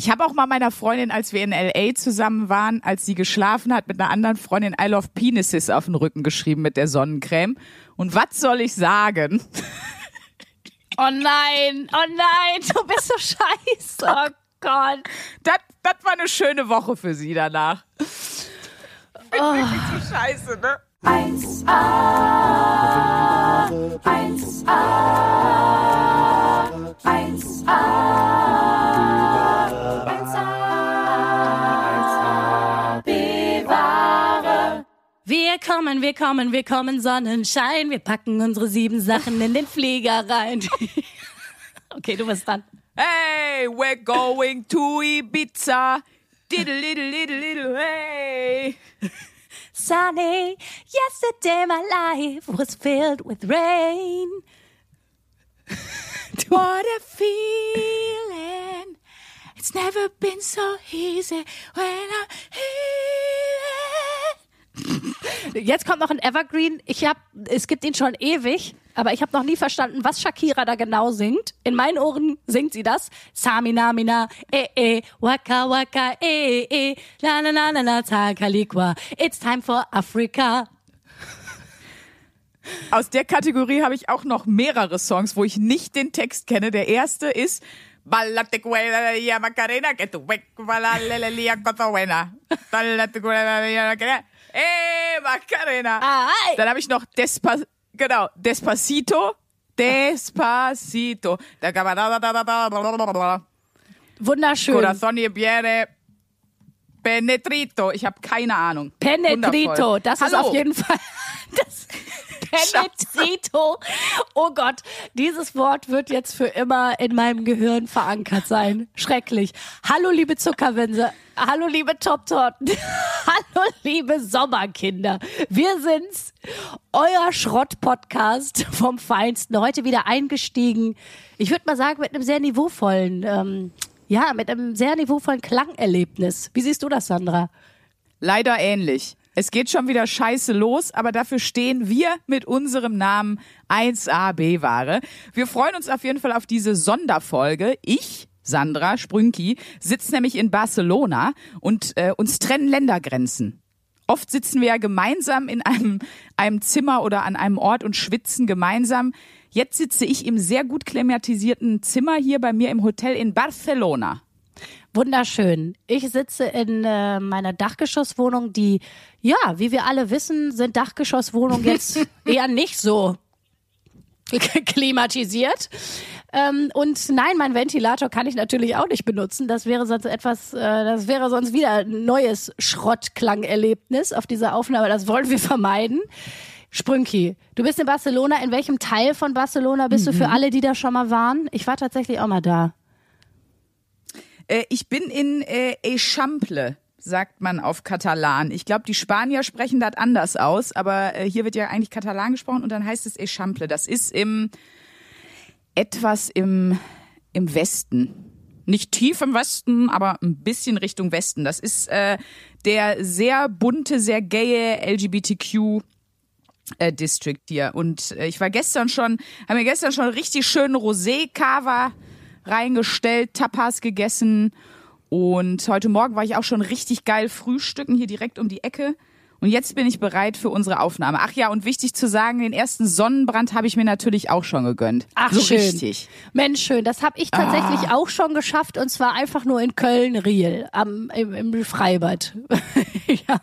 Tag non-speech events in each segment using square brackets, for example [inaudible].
Ich habe auch mal meiner Freundin, als wir in LA zusammen waren, als sie geschlafen hat, mit einer anderen Freundin I love penises auf den Rücken geschrieben mit der Sonnencreme. Und was soll ich sagen? Oh nein, oh nein, du bist so scheiße. Oh Gott. Das, das war eine schöne Woche für sie danach. Ich bin Oh. wirklich so scheiße, ne? 1a, 1a, 1a, Wir kommen, wir kommen, wir kommen, Sonnenschein. Wir packen unsere sieben Sachen in den Flieger rein. [laughs] okay, du bist dran. Hey, we're going to Ibiza. Diddle, diddle, diddle, diddle, hey. Sunny, yesterday my life was filled with rain. [laughs] What a feeling. It's never been so easy when I'm here. Jetzt kommt noch ein Evergreen. Ich hab, es gibt ihn schon ewig, aber ich habe noch nie verstanden, was Shakira da genau singt. In meinen Ohren singt sie das. Samina mina, eh eh, waka waka, eh eh, la la la la la, takalikwa. It's time for Africa. Aus der Kategorie habe ich auch noch mehrere Songs, wo ich nicht den Text kenne. Der erste ist Ballate Macarena que tu ya Macarena. Ay. Dann habe ich noch Despa genau, Despacito. Despacito. Da. Wunderschön. Corazón y viene Penetrito. Ich habe keine Ahnung. Penetrito, Wundervoll. das ist Hallo. auf jeden Fall. [laughs] Das Penetrito. Oh Gott, dieses Wort wird jetzt für immer in meinem Gehirn verankert sein. Schrecklich. Hallo, liebe Zuckerwinse. Hallo, liebe Top-Torten. [laughs] Hallo, liebe Sommerkinder. Wir sind's, euer Schrott-Podcast vom Feinsten. Heute wieder eingestiegen. Ich würde mal sagen, mit einem sehr niveauvollen, ähm, ja, mit einem sehr niveauvollen Klangerlebnis. Wie siehst du das, Sandra? Leider ähnlich. Es geht schon wieder scheiße los, aber dafür stehen wir mit unserem Namen 1AB-Ware. Wir freuen uns auf jeden Fall auf diese Sonderfolge. Ich, Sandra Sprünki, sitze nämlich in Barcelona und äh, uns trennen Ländergrenzen. Oft sitzen wir ja gemeinsam in einem, einem Zimmer oder an einem Ort und schwitzen gemeinsam. Jetzt sitze ich im sehr gut klimatisierten Zimmer hier bei mir im Hotel in Barcelona. Wunderschön. Ich sitze in äh, meiner Dachgeschosswohnung, die, ja, wie wir alle wissen, sind Dachgeschosswohnungen jetzt [laughs] eher nicht so klimatisiert. Ähm, und nein, mein Ventilator kann ich natürlich auch nicht benutzen. Das wäre sonst etwas, äh, das wäre sonst wieder ein neues Schrottklangerlebnis auf dieser Aufnahme. Das wollen wir vermeiden. Sprünki, du bist in Barcelona. In welchem Teil von Barcelona bist du für alle, die da schon mal waren? Ich war tatsächlich auch mal da. Äh, ich bin in äh, Eixample, sagt man auf Katalan. Ich glaube, die Spanier sprechen das anders aus, aber äh, hier wird ja eigentlich Katalan gesprochen und dann heißt es Eixample. Das ist im etwas im, im Westen. Nicht tief im Westen, aber ein bisschen Richtung Westen. Das ist äh, der sehr bunte, sehr gaye LGBTQ äh, District hier. Und äh, ich war gestern schon, haben mir gestern schon richtig schönen Rosé-Cava reingestellt, Tapas gegessen. Und heute Morgen war ich auch schon richtig geil frühstücken, hier direkt um die Ecke. Und jetzt bin ich bereit für unsere Aufnahme. Ach ja, und wichtig zu sagen, den ersten Sonnenbrand habe ich mir natürlich auch schon gegönnt. Ach, so schön. richtig. Mensch, schön. Das habe ich tatsächlich Ah. auch schon geschafft und zwar einfach nur in Köln-Riel am, im, im Freibad. [laughs] ja.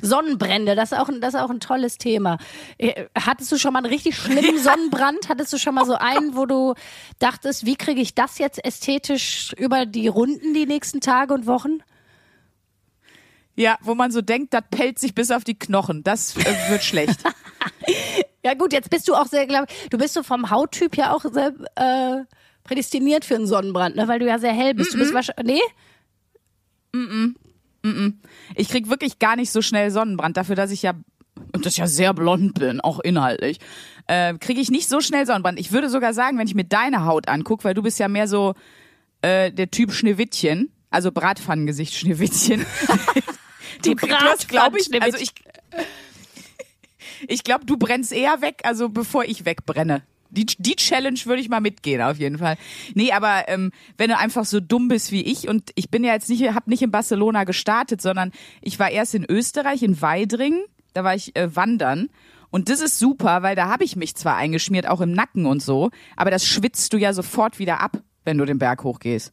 Sonnenbrände, das ist, auch, ein- das ist auch ein tolles Thema. Äh, Hattest du schon mal einen richtig schlimmen [laughs] Sonnenbrand? Hattest du schon mal so einen, wo du dachtest, wie kriege ich das jetzt ästhetisch über die Runden die nächsten Tage und Wochen? Ja, wo man so denkt, das pellt sich bis auf die Knochen. Das äh, wird schlecht. [laughs] Ja gut, jetzt bist du auch sehr, glaub, du bist so vom Hauttyp ja auch sehr äh, prädestiniert für einen Sonnenbrand, ne? weil du ja sehr hell bist. Du bist wahrscheinlich, nee? Ich krieg wirklich gar nicht so schnell Sonnenbrand, dafür, dass ich ja, und dass ich ja sehr blond bin, auch inhaltlich, äh, kriege ich nicht so schnell Sonnenbrand. Ich würde sogar sagen, wenn ich mir deine Haut angucke, weil du bist ja mehr so äh, der Typ Schneewittchen, also Bratpfannengesicht Schneewittchen. [laughs] Die hast, glaube ich, also ich, ich glaube, du brennst eher weg, also bevor ich wegbrenne. Die, die Challenge würde ich mal mitgehen, auf jeden Fall. Nee, aber ähm, wenn du einfach so dumm bist wie ich und ich bin ja jetzt nicht, habe nicht in Barcelona gestartet, sondern ich war erst in Österreich, in Weidringen, da war ich äh, wandern. Und das ist super, weil da habe ich mich zwar eingeschmiert, auch im Nacken und so, aber das schwitzt du ja sofort wieder ab, wenn du den Berg hochgehst.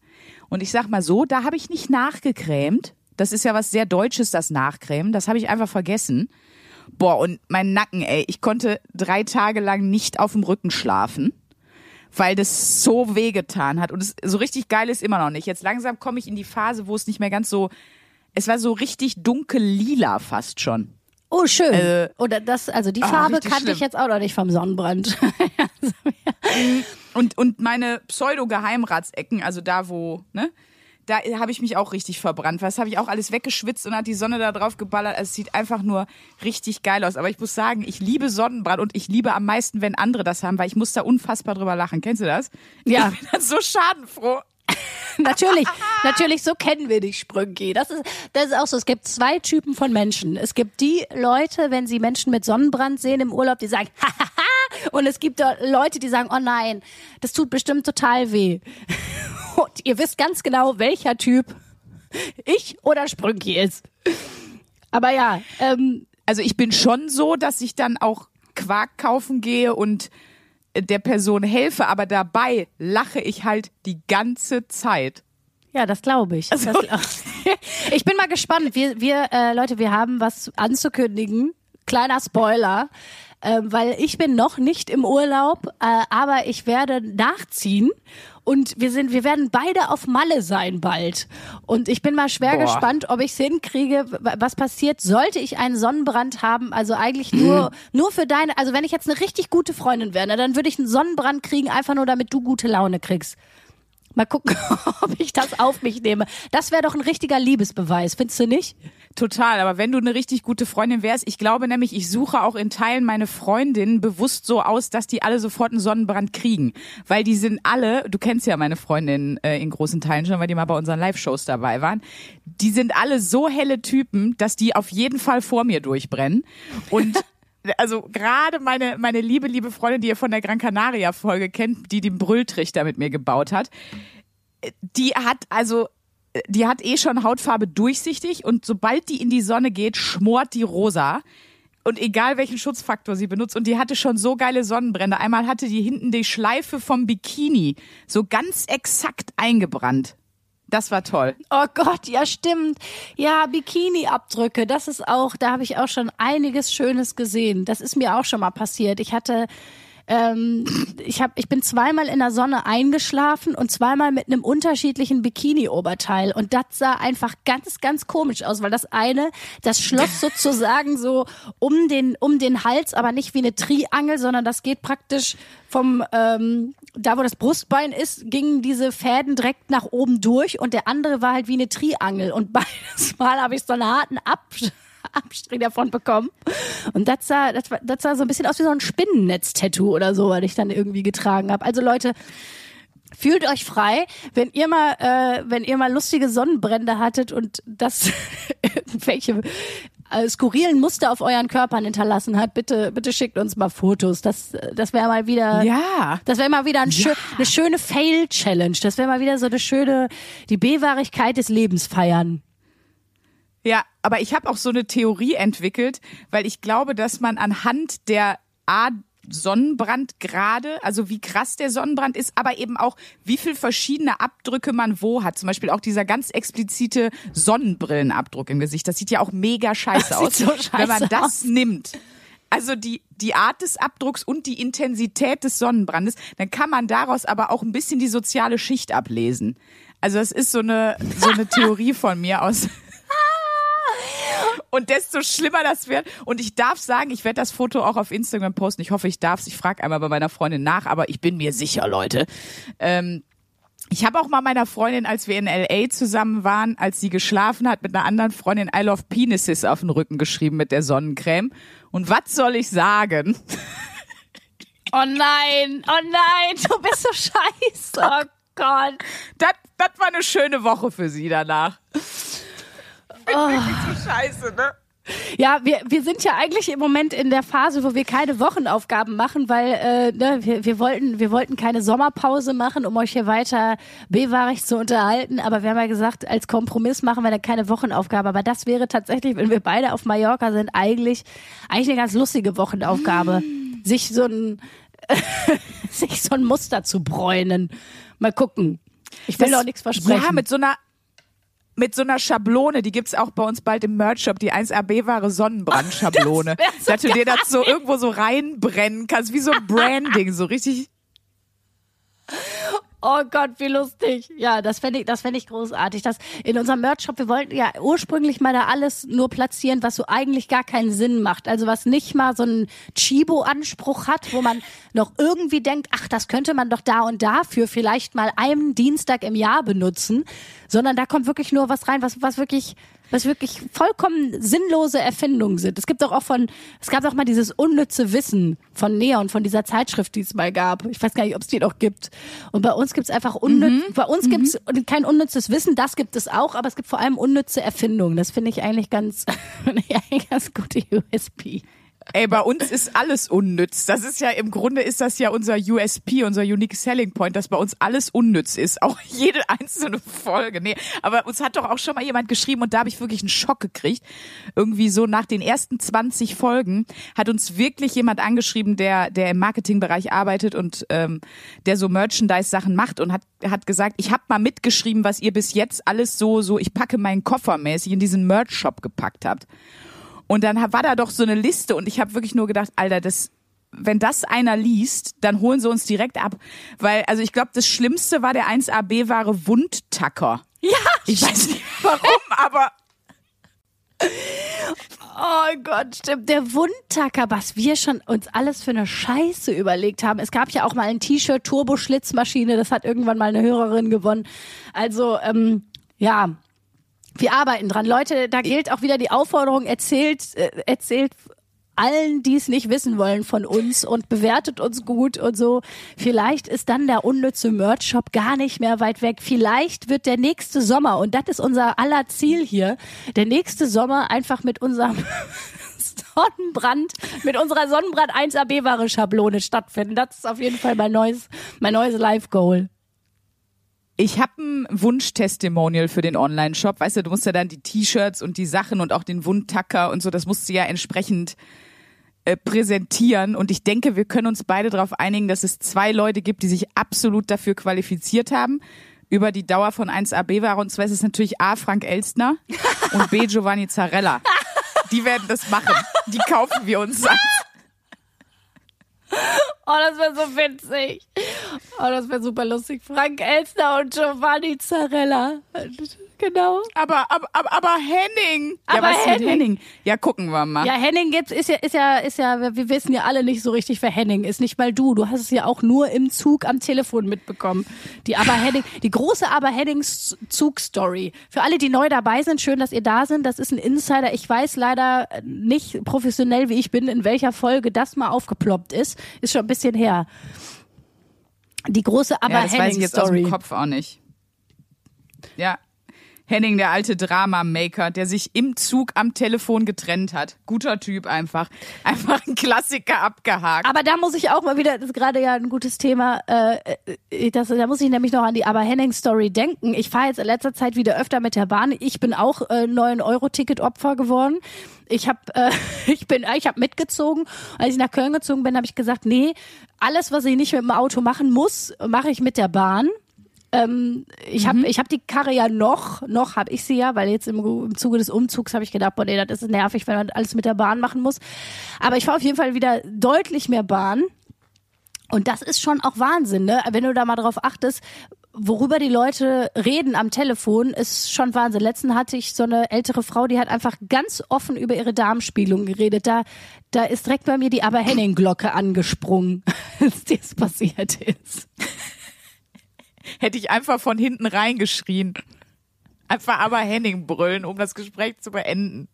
Und ich sag mal so, da habe ich nicht nachgecremt. Das ist ja was sehr Deutsches, das Nachcremen. Das habe ich einfach vergessen. Boah, und mein Nacken, ey, ich konnte drei Tage lang nicht auf dem Rücken schlafen, weil das so wehgetan hat. Und es, so richtig geil ist immer noch nicht. Jetzt langsam komme ich in die Phase, wo es nicht mehr ganz so, es war so richtig dunkel lila fast schon. Oh, schön. Äh, Oder das, also die ah, Farbe kannte ich jetzt auch noch nicht vom Sonnenbrand. [laughs] Und, und meine Pseudo-Geheimratsecken, also da, wo, ne? Da habe ich mich auch richtig verbrannt. Was habe ich auch alles weggeschwitzt und hat die Sonne da drauf geballert. Also es sieht einfach nur richtig geil aus. Aber ich muss sagen, ich liebe Sonnenbrand und ich liebe am meisten, wenn andere das haben, weil ich muss da unfassbar drüber lachen. Kennst du das? Ja. Ich bin dann so schadenfroh. [laughs] natürlich, natürlich, so kennen wir dich, Sprünki. Das ist, das ist auch so. Es gibt zwei Typen von Menschen. Es gibt die Leute, wenn sie Menschen mit Sonnenbrand sehen im Urlaub, die sagen, [laughs] hahaha. Und es gibt Leute, die sagen, oh nein, das tut bestimmt total weh. Ihr wisst ganz genau, welcher Typ ich oder Sprünki ist. Aber ja, ähm, Also ich bin schon so, dass ich dann auch Quark kaufen gehe und der Person helfe, aber dabei lache ich halt die ganze Zeit. Ja, das glaube ich. Das glaub [laughs] ich bin mal gespannt. Wir, wir äh, Leute, wir haben was anzukündigen. Kleiner Spoiler. Ähm, weil ich bin noch nicht im Urlaub, äh, aber ich werde nachziehen und wir sind, wir werden beide auf Malle sein bald. Und ich bin mal schwer Boah. gespannt, ob ich es hinkriege. Was passiert, sollte ich einen Sonnenbrand haben? Also eigentlich nur, nur für deine, also wenn ich jetzt eine richtig gute Freundin wäre, na, dann würde ich einen Sonnenbrand kriegen, einfach nur damit du gute Laune kriegst. Mal gucken, [laughs] ob ich das auf mich nehme. Das wäre doch ein richtiger Liebesbeweis, findest du nicht? Total, aber wenn du eine richtig gute Freundin wärst, ich glaube nämlich, ich suche auch in Teilen meine Freundinnen bewusst so aus, dass die alle sofort einen Sonnenbrand kriegen. Weil die sind alle, du kennst ja meine Freundinnen äh, in großen Teilen schon, weil die mal bei unseren Live-Shows dabei waren, die sind alle so helle Typen, dass die auf jeden Fall vor mir durchbrennen. Und [laughs] also gerade meine, meine liebe, liebe Freundin, die ihr von der Gran Canaria Folge kennt, die den Brülltrichter mit mir gebaut hat, die hat also, die hat eh schon Hautfarbe durchsichtig und sobald die in die Sonne geht, schmort die rosa. Und egal welchen Schutzfaktor sie benutzt, und die hatte schon so geile Sonnenbrände. Einmal hatte die hinten die Schleife vom Bikini so ganz exakt eingebrannt. Das war toll. Oh Gott, ja stimmt. Ja, Bikini-Abdrücke, das ist auch, da habe ich auch schon einiges Schönes gesehen. Das ist mir auch schon mal passiert. Ich hatte, ähm, ich habe, ich bin zweimal in der Sonne eingeschlafen und zweimal mit einem unterschiedlichen Bikini-Oberteil. Und das sah einfach ganz, ganz komisch aus, weil das eine, das schloss [laughs] sozusagen so um den, um den Hals, aber nicht wie eine Triangel, sondern das geht praktisch vom ähm, da wo das Brustbein ist, gingen diese Fäden direkt nach oben durch und der andere war halt wie eine Triangel. Und [laughs] beides Mal habe ich so einen harten Abs [laughs] Abstrich davon bekommen und das sah das, das sah so ein bisschen aus wie so ein Spinnennetz-Tattoo oder so, was ich dann irgendwie getragen habe. Also Leute, Fühlt euch frei, wenn ihr mal, äh, wenn ihr mal lustige Sonnenbrände hattet und das [laughs] irgendwelche äh, skurrilen Muster auf euren Körpern hinterlassen hat, bitte, bitte schickt uns mal Fotos. Das, das wäre mal wieder, Ja. das wäre mal wieder ein schö eine schöne Fail-Challenge. Das wäre mal wieder so eine schöne, die B-Wahrigkeit des Lebens feiern. Ja, aber ich habe auch so eine Theorie entwickelt, weil ich glaube, dass man anhand der A Sonnenbrandgrade, also wie krass der Sonnenbrand ist, aber eben auch, wie viel verschiedene Abdrücke man wo hat. Zum Beispiel auch dieser ganz explizite Sonnenbrillenabdruck im Gesicht. Das sieht ja auch mega scheiße aus. so scheiße Wenn man das aus. nimmt, also die, die Art des Abdrucks und die Intensität des Sonnenbrandes, dann kann man daraus aber auch ein bisschen die soziale Schicht ablesen. Also das ist so eine, so eine [laughs] Theorie von mir aus. Und desto schlimmer das wird. Und ich darf sagen, ich werde das Foto auch auf Instagram posten. Ich hoffe, ich darf es. Ich frage einmal bei meiner Freundin nach, aber ich bin mir sicher, Leute. Ähm, ich habe auch mal meiner Freundin, als wir in LA zusammen waren, als sie geschlafen hat, mit einer anderen Freundin I love penises auf den Rücken geschrieben mit der Sonnencreme. Und was soll ich sagen? [laughs] Oh nein, oh nein, du bist so scheiße. Oh Gott. Das, das war eine schöne Woche für sie danach. Wirklich [laughs] so scheiße, ne? Ja, wir, wir sind ja eigentlich im Moment in der Phase, wo wir keine Wochenaufgaben machen, weil äh, ne, wir, wir, wollten, wir wollten keine Sommerpause machen, um euch hier weiter bewahrig zu unterhalten. Aber wir haben ja gesagt, als Kompromiss machen wir dann keine Wochenaufgabe. Aber das wäre tatsächlich, wenn wir beide auf Mallorca sind, eigentlich, eigentlich eine ganz lustige Wochenaufgabe. Sich so ein [laughs] sich so ein Muster zu bräunen. Mal gucken. Ich will Das- auch nichts versprechen. Ja, mit so einer mit so einer Schablone, die gibt's auch bei uns bald im Merch-Shop, die 1AB-Ware Sonnenbrandschablone. [laughs] So dass du dir das so irgendwo so reinbrennen kannst, wie so ein Branding, so richtig. Oh Gott, wie lustig. Ja, das fände ich, das fände ich großartig. Das in unserem Merch-Shop, wir wollten ja ursprünglich mal da alles nur platzieren, was so eigentlich gar keinen Sinn macht. Also was nicht mal so einen Chibo-Anspruch hat, wo man [laughs] noch irgendwie denkt, ach, das könnte man doch da und dafür vielleicht mal einen Dienstag im Jahr benutzen, sondern da kommt wirklich nur was rein, was, was wirklich was wirklich vollkommen sinnlose Erfindungen sind. Es gibt doch auch von, es gab auch mal dieses unnütze Wissen von Neon, von dieser Zeitschrift, die es mal gab. Ich weiß gar nicht, ob es die noch gibt. Und bei uns gibt es einfach unnütz, bei uns gibt es kein unnützes Wissen, das gibt es auch, aber es gibt vor allem unnütze Erfindungen. Das finde ich eigentlich ganz, [laughs] eigentlich ganz gute USP. Ey, bei uns ist alles unnütz. Das ist ja im Grunde ist das ja unser USP, unser Unique Selling Point, dass bei uns alles unnütz ist. Auch [laughs] jede einzelne Folge. Nee, aber uns hat doch auch schon mal jemand geschrieben und da habe ich wirklich einen Schock gekriegt. Irgendwie so nach den ersten 20 Folgen hat uns wirklich jemand angeschrieben, der, der im Marketingbereich arbeitet und ähm, der so Merchandise-Sachen macht und hat, hat gesagt, ich habe mal mitgeschrieben, was ihr bis jetzt alles so, so, ich packe meinen Koffer mäßig in diesen Merch-Shop gepackt habt. Und dann war da doch so eine Liste und ich habe wirklich nur gedacht, Alter, das wenn das einer liest, dann holen sie uns direkt ab, weil also ich glaube, das schlimmste war der 1AB ware Wundtacker. Ja, Ich weiß nicht warum, aber Oh Gott, stimmt. Der Wundtacker, was wir schon uns alles für eine Scheiße überlegt haben. Es gab ja auch mal ein T-Shirt Turbo-Schlitzmaschine, das hat irgendwann mal eine Hörerin gewonnen. Also, ähm, ja, wir arbeiten dran. Leute, da gilt auch wieder die Aufforderung, erzählt, äh, erzählt allen, die es nicht wissen wollen von uns und bewertet uns gut und so. Vielleicht ist dann der unnütze Merch-Shop gar nicht mehr weit weg. Vielleicht wird der nächste Sommer, und das ist unser aller Ziel hier, der nächste Sommer einfach mit unserem [laughs] Sonnenbrand, mit unserer Sonnenbrand 1AB-Ware Schablone stattfinden. Das ist auf jeden Fall mein neues, mein neues Live-Goal. Ich habe ein Wunschtestimonial für den Online-Shop. Weißt du, du musst ja dann die T-Shirts und die Sachen und auch den Wundtacker und so, das musst du ja entsprechend äh, präsentieren. Und ich denke, wir können uns beide darauf einigen, dass es zwei Leute gibt, die sich absolut dafür qualifiziert haben. Über die Dauer von 1AB war und zwar ist es natürlich A. Frank Elstner [laughs] und B. Giovanni Zarella. Die werden das machen. Die kaufen wir uns. Oh, das wäre so witzig. Oh, das wäre super lustig. Frank Elstner und Giovanni Zarella. Genau. Aber, aber, aber, aber Henning. Aber ja, was Henning. Henning? Ja, gucken wir mal. Ja, Henning gibt's, ist ja, ist ja, ist ja, wir wissen ja alle nicht so richtig, wer Henning ist. Nicht mal du. Du hast es ja auch nur im Zug am Telefon mitbekommen. Die Aber Henning, die große Aber Hennings Zug-Story. Für alle, die neu dabei sind, schön, dass ihr da sind. Das ist ein Insider. Ich weiß leider nicht professionell, wie ich bin, in welcher Folge das mal aufgeploppt ist. Ist schon ein bisschen her. Die große Aber ja, das weiß ich Henning jetzt aus Story. dem Kopf auch nicht. Ja. Henning, der alte Drama-Maker, der sich im Zug am Telefon getrennt hat. Guter Typ einfach. Einfach ein Klassiker abgehakt. Aber da muss ich auch mal wieder, das ist gerade ja ein gutes Thema, äh, äh, das, da muss ich nämlich noch an die Aber Henning Story denken. Ich fahre jetzt in letzter Zeit wieder öfter mit der Bahn. Ich bin auch äh, 9 Euro Ticket Opfer geworden. Ich habe äh, [laughs] ich bin ich habe mitgezogen. Als ich nach Köln gezogen bin, habe ich gesagt, nee, alles was ich nicht mit dem Auto machen muss, mache ich mit der Bahn. Ähm, ich habe ich hab die Karre ja noch, noch habe ich sie ja, weil jetzt im, im Zuge des Umzugs habe ich gedacht, boah, nee, das ist nervig, wenn man alles mit der Bahn machen muss. Aber ich fahre auf jeden Fall wieder deutlich mehr Bahn. Und das ist schon auch Wahnsinn, ne? Wenn du da mal drauf achtest, worüber die Leute reden am Telefon, ist schon Wahnsinn. Letzten hatte ich so eine ältere Frau, die hat einfach ganz offen über ihre Darmspielung geredet. Da, da ist direkt bei mir die Aber-Henning-Glocke angesprungen, [laughs] als das passiert ist. Hätte ich einfach von hinten reingeschrien. Einfach aber Henning brüllen, um das Gespräch zu beenden.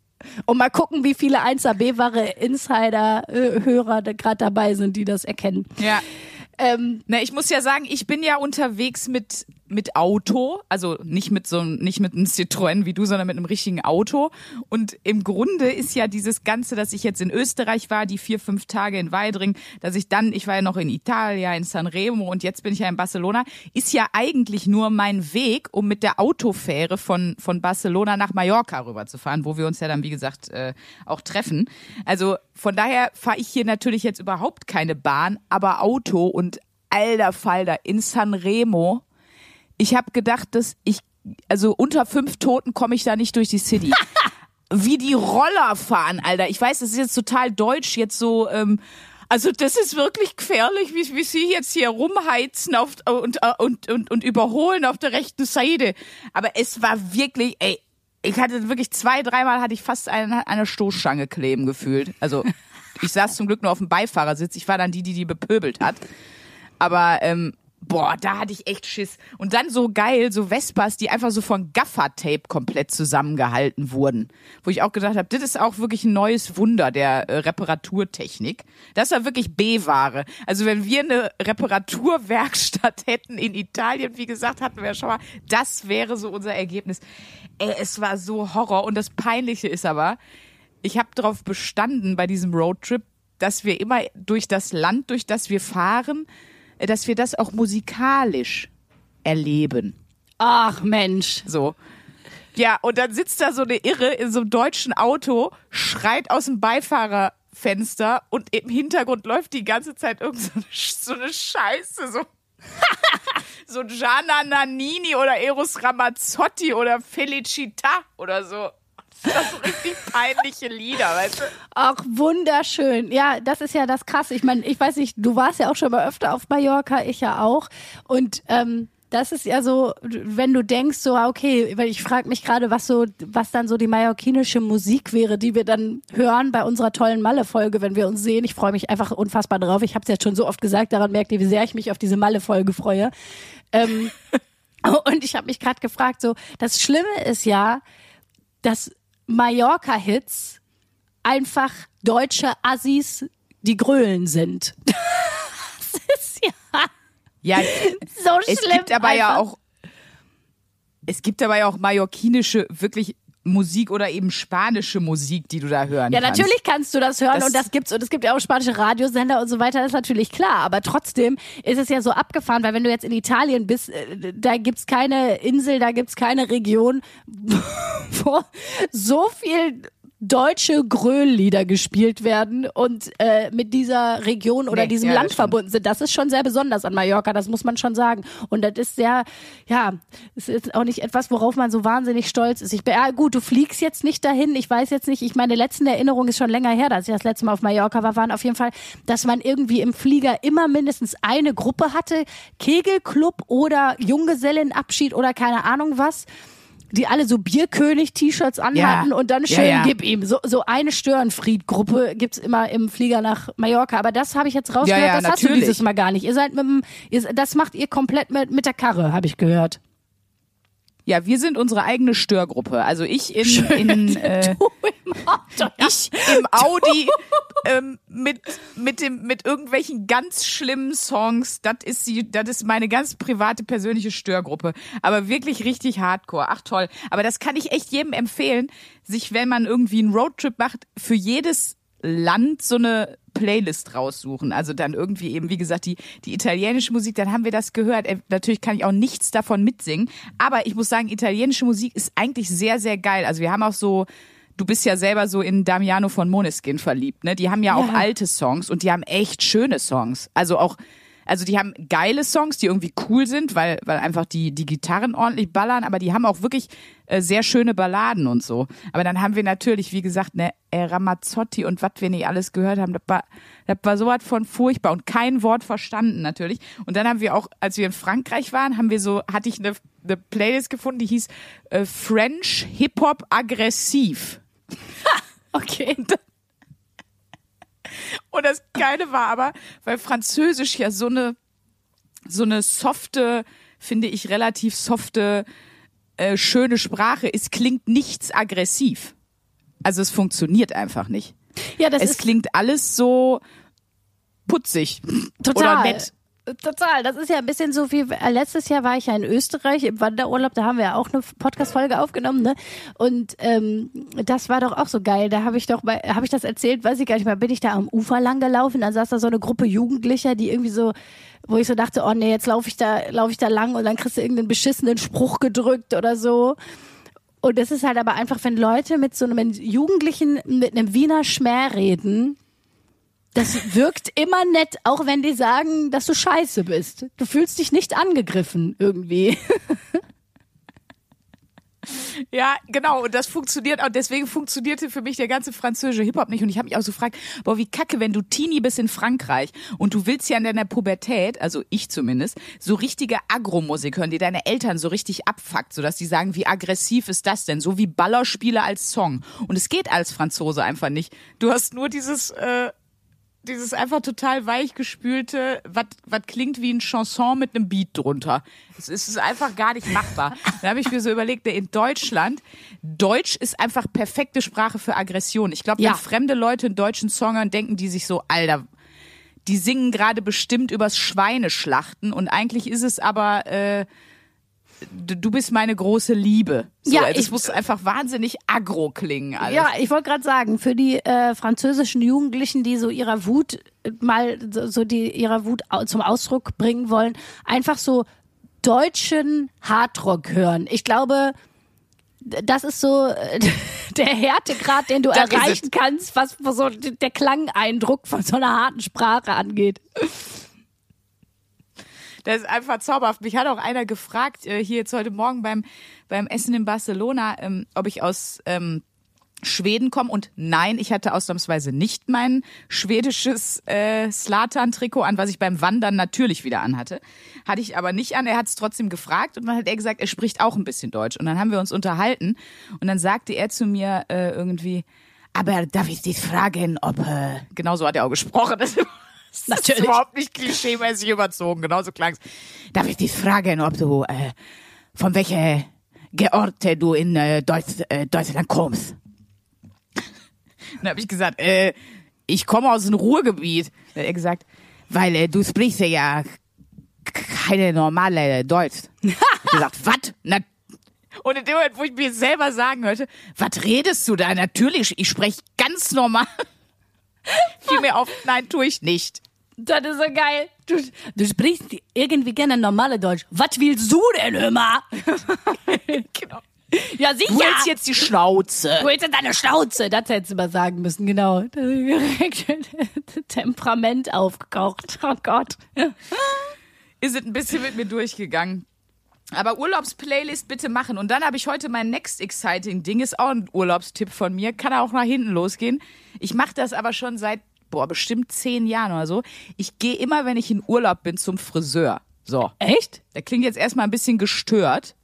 Und mal gucken, wie viele 1AB-Ware Insider-Hörer gerade dabei sind, die das erkennen. Ja. Ähm, Na, ich muss ja sagen, ich bin ja unterwegs mit mit Auto, also nicht mit so nicht mit einem Citroën wie du, sondern mit einem richtigen Auto. Und im Grunde ist ja dieses Ganze, dass ich jetzt in Österreich war, die vier, fünf Tage in Weidring, dass ich dann, ich war ja noch in Italien, in Sanremo und jetzt bin ich ja in Barcelona, ist ja eigentlich nur mein Weg, um mit der Autofähre von, von Barcelona nach Mallorca rüberzufahren, wo wir uns ja dann, wie gesagt, äh, auch treffen. Also von daher fahre ich hier natürlich jetzt überhaupt keine Bahn, aber Auto und alter Falter in Sanremo ich habe gedacht, dass ich, also unter fünf Toten komme ich da nicht durch die City. [laughs] Wie die Roller fahren, Alter. Ich weiß, das ist jetzt total deutsch, jetzt so, ähm, also das ist wirklich gefährlich, wie, wie sie jetzt hier rumheizen auf, und, und, und, und überholen auf der rechten Seite. Aber es war wirklich, ey, ich hatte wirklich zwei, dreimal hatte ich fast eine, eine Stoßstange kleben gefühlt. Also [laughs] ich saß zum Glück nur auf dem Beifahrersitz. Ich war dann die, die die bepöbelt hat. Aber ähm, boah, da hatte ich echt Schiss. Und dann so geil, so Vespas, die einfach so von Gaffer-Tape komplett zusammengehalten wurden. Wo ich auch gedacht habe, das ist auch wirklich ein neues Wunder der äh, Reparaturtechnik. Das war wirklich B-Ware. Also wenn wir eine Reparaturwerkstatt [laughs] hätten in Italien, wie gesagt, hatten wir ja schon mal, das wäre so unser Ergebnis. Ey, es war so Horror. Und das Peinliche ist aber, ich habe darauf bestanden bei diesem Roadtrip, dass wir immer durch das Land, durch das wir fahren, dass wir das auch musikalisch erleben. Ach Mensch. So. Ja, und dann sitzt da so eine Irre in so einem deutschen Auto, schreit aus dem Beifahrerfenster und im Hintergrund läuft die ganze Zeit irgend so eine, so eine Scheiße, so. [laughs] so Gianna Nannini oder Eros Ramazzotti oder Felicita oder so. Das so richtig peinliche Lieder, weißt du? Ach, wunderschön. Ja, das ist ja das Krasse. Ich meine, ich weiß nicht, du warst ja auch schon mal öfter auf Mallorca, ich ja auch. Und ähm, das ist ja so, wenn du denkst, so, ah, okay, weil ich frage mich gerade, was so, was dann so die mallorquinische Musik wäre, die wir dann hören bei unserer tollen Malle-Folge, wenn wir uns sehen. Ich freue mich einfach unfassbar drauf. Ich habe es jetzt schon so oft gesagt, daran merkt ihr, wie sehr ich mich auf diese Malle-Folge freue. Ähm, [laughs] und ich habe mich gerade gefragt, so, das Schlimme ist ja, dass Mallorca-Hits einfach deutsche Assis, die Grölen sind. [laughs] Das ist ja, Ja, so es schlimm. gibt aber einfach. ja auch, es gibt aber ja auch mallorquinische, wirklich Musik oder eben spanische Musik, die du da hören Ja, kannst. natürlich kannst du das hören Das- und das gibt's und es gibt ja auch spanische Radiosender und so weiter, das ist natürlich klar, aber trotzdem ist es ja so abgefahren, weil wenn du jetzt in Italien bist, äh, da gibt's keine Insel, da gibt's keine Region, [laughs] wo so viel deutsche Gröllieder gespielt werden und äh, mit dieser Region oder Nee, diesem ja, Land verbunden sind. Das ist schon sehr besonders an Mallorca, das muss man schon sagen. Und das ist sehr, ja, es ist auch nicht etwas, worauf man so wahnsinnig stolz ist. Ich bin, ja, gut, du fliegst jetzt nicht dahin. Ich weiß jetzt nicht, ich meine letzte Erinnerung ist schon länger her, dass ich das letzte Mal auf Mallorca war, waren auf jeden Fall, dass man irgendwie im Flieger immer mindestens eine Gruppe hatte, Kegelclub oder Junggesellenabschied oder keine Ahnung was. Die alle so Bierkönig-T-Shirts anhatten Ja. und dann Ja, schön ja. gib ihm. So, so eine Störenfried-Gruppe gibt's immer im Flieger nach Mallorca. Aber das habe ich jetzt rausgehört, Ja, ja, das hast du natürlich. dieses Mal gar nicht. Ihr seid mit dem, ihr, das macht ihr komplett mit, mit der Karre, habe ich gehört. Ja, wir sind unsere eigene Störgruppe. Also ich in, [laughs] in äh, Du im Auto. [laughs] ich im Audi ähm, mit mit dem mit irgendwelchen ganz schlimmen Songs. Das ist sie, das ist meine ganz private persönliche Störgruppe. Aber wirklich richtig Hardcore. Ach toll. Aber das kann ich echt jedem empfehlen, sich, wenn man irgendwie einen Roadtrip macht, für jedes Land so eine Playlist raussuchen. Also dann irgendwie eben, wie gesagt, die, die italienische Musik, dann haben wir das gehört. Äh, Natürlich kann ich auch nichts davon mitsingen, aber ich muss sagen, italienische Musik ist eigentlich sehr, sehr geil. Also wir haben auch so, du bist ja selber so in Damiano von Moneskin verliebt, ne? Die haben ja, auch alte Songs und die haben echt schöne Songs. Also auch, also die haben geile Songs, die irgendwie cool sind, weil, weil einfach die, die Gitarren ordentlich ballern, aber die haben auch wirklich äh, sehr schöne Balladen und so. Aber dann haben wir natürlich, wie gesagt, ne, äh, Ramazzotti und was wir nicht alles gehört haben, das war, das war sowas von furchtbar und kein Wort verstanden natürlich. Und dann haben wir auch, als wir in Frankreich waren, haben wir so, hatte ich eine, eine Playlist gefunden, die hieß äh, French Hip Hop Aggressiv. [laughs] Okay. Und das Geile war aber, weil Französisch ja so eine, so eine softe, finde ich, relativ softe, äh, schöne Sprache ist, klingt nichts aggressiv. Also es funktioniert einfach nicht. Ja, das es klingt alles so putzig Total. oder nett. Total. Das ist ja ein bisschen so wie äh, letztes Jahr war ich ja in Österreich im Wanderurlaub. Da haben wir ja auch eine Podcast-Folge aufgenommen, ne? Und ähm, das war doch auch so geil. Da habe ich doch mal, habe ich das erzählt, weiß ich gar nicht mehr. Bin ich da am Ufer lang gelaufen? Dann saß da so eine Gruppe Jugendlicher, die irgendwie so, wo ich so dachte, oh nee, jetzt laufe ich da, laufe ich da lang und dann kriegst du irgendeinen beschissenen Spruch gedrückt oder so. Und es ist halt aber einfach, wenn Leute mit so einem Jugendlichen mit einem Wiener Schmäh reden, das wirkt immer nett, auch wenn die sagen, dass du scheiße bist. Du fühlst dich nicht angegriffen irgendwie. [laughs] Ja, genau. Und das funktioniert auch. Deswegen funktionierte für mich der ganze französische Hip-Hop nicht. Und ich habe mich auch so gefragt, boah, wie kacke, wenn du Teenie bist in Frankreich und du willst ja in deiner Pubertät, also ich zumindest, so richtige Agro-Musik hören, die deine Eltern so richtig abfuckt, sodass die sagen, wie aggressiv ist das denn? So wie Ballerspiele als Song. Und es geht als Franzose einfach nicht. Du hast nur dieses... Äh dieses einfach total weichgespülte, was klingt wie ein Chanson mit einem Beat drunter. Es ist einfach gar nicht machbar. [laughs] Da habe ich mir so überlegt, in Deutschland, Deutsch ist einfach perfekte Sprache für Aggression. Ich glaube, Ja. wenn fremde Leute einen deutschen Song hören, denken die sich so, Alter, die singen gerade bestimmt übers Schweineschlachten und eigentlich ist es aber äh, du bist meine große Liebe. So, Ja, es ich- muss einfach wahnsinnig aggro klingen alles. Ja, ich wollte gerade sagen, für die äh, französischen Jugendlichen, die so ihrer Wut äh, mal so, die ihrer Wut zum Ausdruck bringen wollen, einfach so deutschen Hardrock hören. Ich glaube, das ist so äh, [laughs] der Härtegrad, den du Das erreichen kannst, was so der Klangeindruck von so einer harten Sprache angeht. Das ist einfach zauberhaft. Mich hat auch einer gefragt, äh, hier jetzt heute Morgen beim, beim Essen in Barcelona, ähm, ob ich aus ähm, Schweden komme. Und nein, ich hatte ausnahmsweise nicht mein schwedisches äh, Slatan-Trikot an, was ich beim Wandern natürlich wieder anhatte. Hatte ich aber nicht an. Er hat es trotzdem gefragt und dann hat er gesagt, er spricht auch ein bisschen Deutsch. Und dann haben wir uns unterhalten und dann sagte er zu mir äh, irgendwie, aber darf ich dich fragen, ob... Äh, genau so hat er auch gesprochen. Das [laughs] [laughs] ist Natürlich. überhaupt nicht klischeemäßig überzogen. Genauso klang's. Darf ich dich fragen, ob du äh, von welcher Georte du in äh, Deutsch, äh, Deutschland kommst? [laughs] Dann habe ich gesagt, äh, ich komme aus dem Ruhrgebiet. Dann hat er gesagt, weil äh, du sprichst ja keine normale Deutsch. [laughs] ich gesagt, was? Und in dem Moment, wo ich mir selber sagen hörte, was redest du da? Natürlich, ich spreche ganz normal. Fiel mir auf, nein, tue ich nicht. Das ist so geil. Du, du sprichst irgendwie gerne normale Deutsch. Was willst du denn immer? [laughs] Genau. Ja, sicher. Du hältst jetzt die Schnauze. Du hältst deine Schnauze. Das hättest du mal sagen müssen, genau. [laughs] Temperament aufgekocht. Oh Gott. Ist es ein bisschen mit mir durchgegangen. Aber Urlaubsplaylist bitte machen. Und dann habe ich heute mein Next Exciting Ding. Ist auch ein Urlaubstipp von mir. Kann auch nach hinten losgehen. Ich mache das aber schon seit, boah, bestimmt zehn Jahren oder so. Ich gehe immer, wenn ich in Urlaub bin, zum Friseur. So. Echt? Der klingt jetzt erstmal ein bisschen gestört.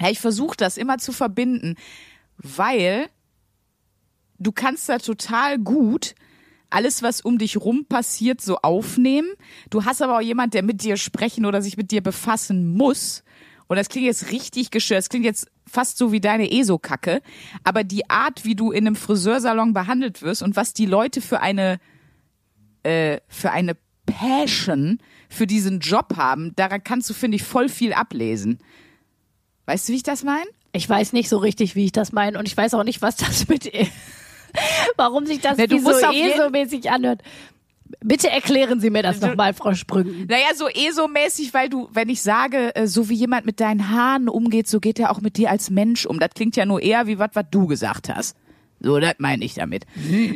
Ja, ich versuche das immer zu verbinden, weil du kannst da total gut alles, was um dich rum passiert, so aufnehmen. Du hast aber auch jemand, der mit dir sprechen oder sich mit dir befassen muss. Und das klingt jetzt richtig gestört. Das klingt jetzt fast so wie deine ESO-Kacke. Aber die Art, wie du in einem Friseursalon behandelt wirst und was die Leute für eine, äh, für eine Passion für diesen Job haben, daran kannst du, finde ich, voll viel ablesen. Weißt du, wie ich das meine? Ich weiß nicht so richtig, wie ich das meine. Und ich weiß auch nicht, was das mit. [laughs] Warum sich das Ne, wie so ESO-mäßig anhört. Bitte erklären Sie mir das nochmal, Frau Sprüngen. Naja, so ESO-mäßig, weil du, wenn ich sage, äh, so wie jemand mit deinen Haaren umgeht, so geht er auch mit dir als Mensch um. Das klingt ja nur eher wie was, was du gesagt hast. So, das meine ich damit.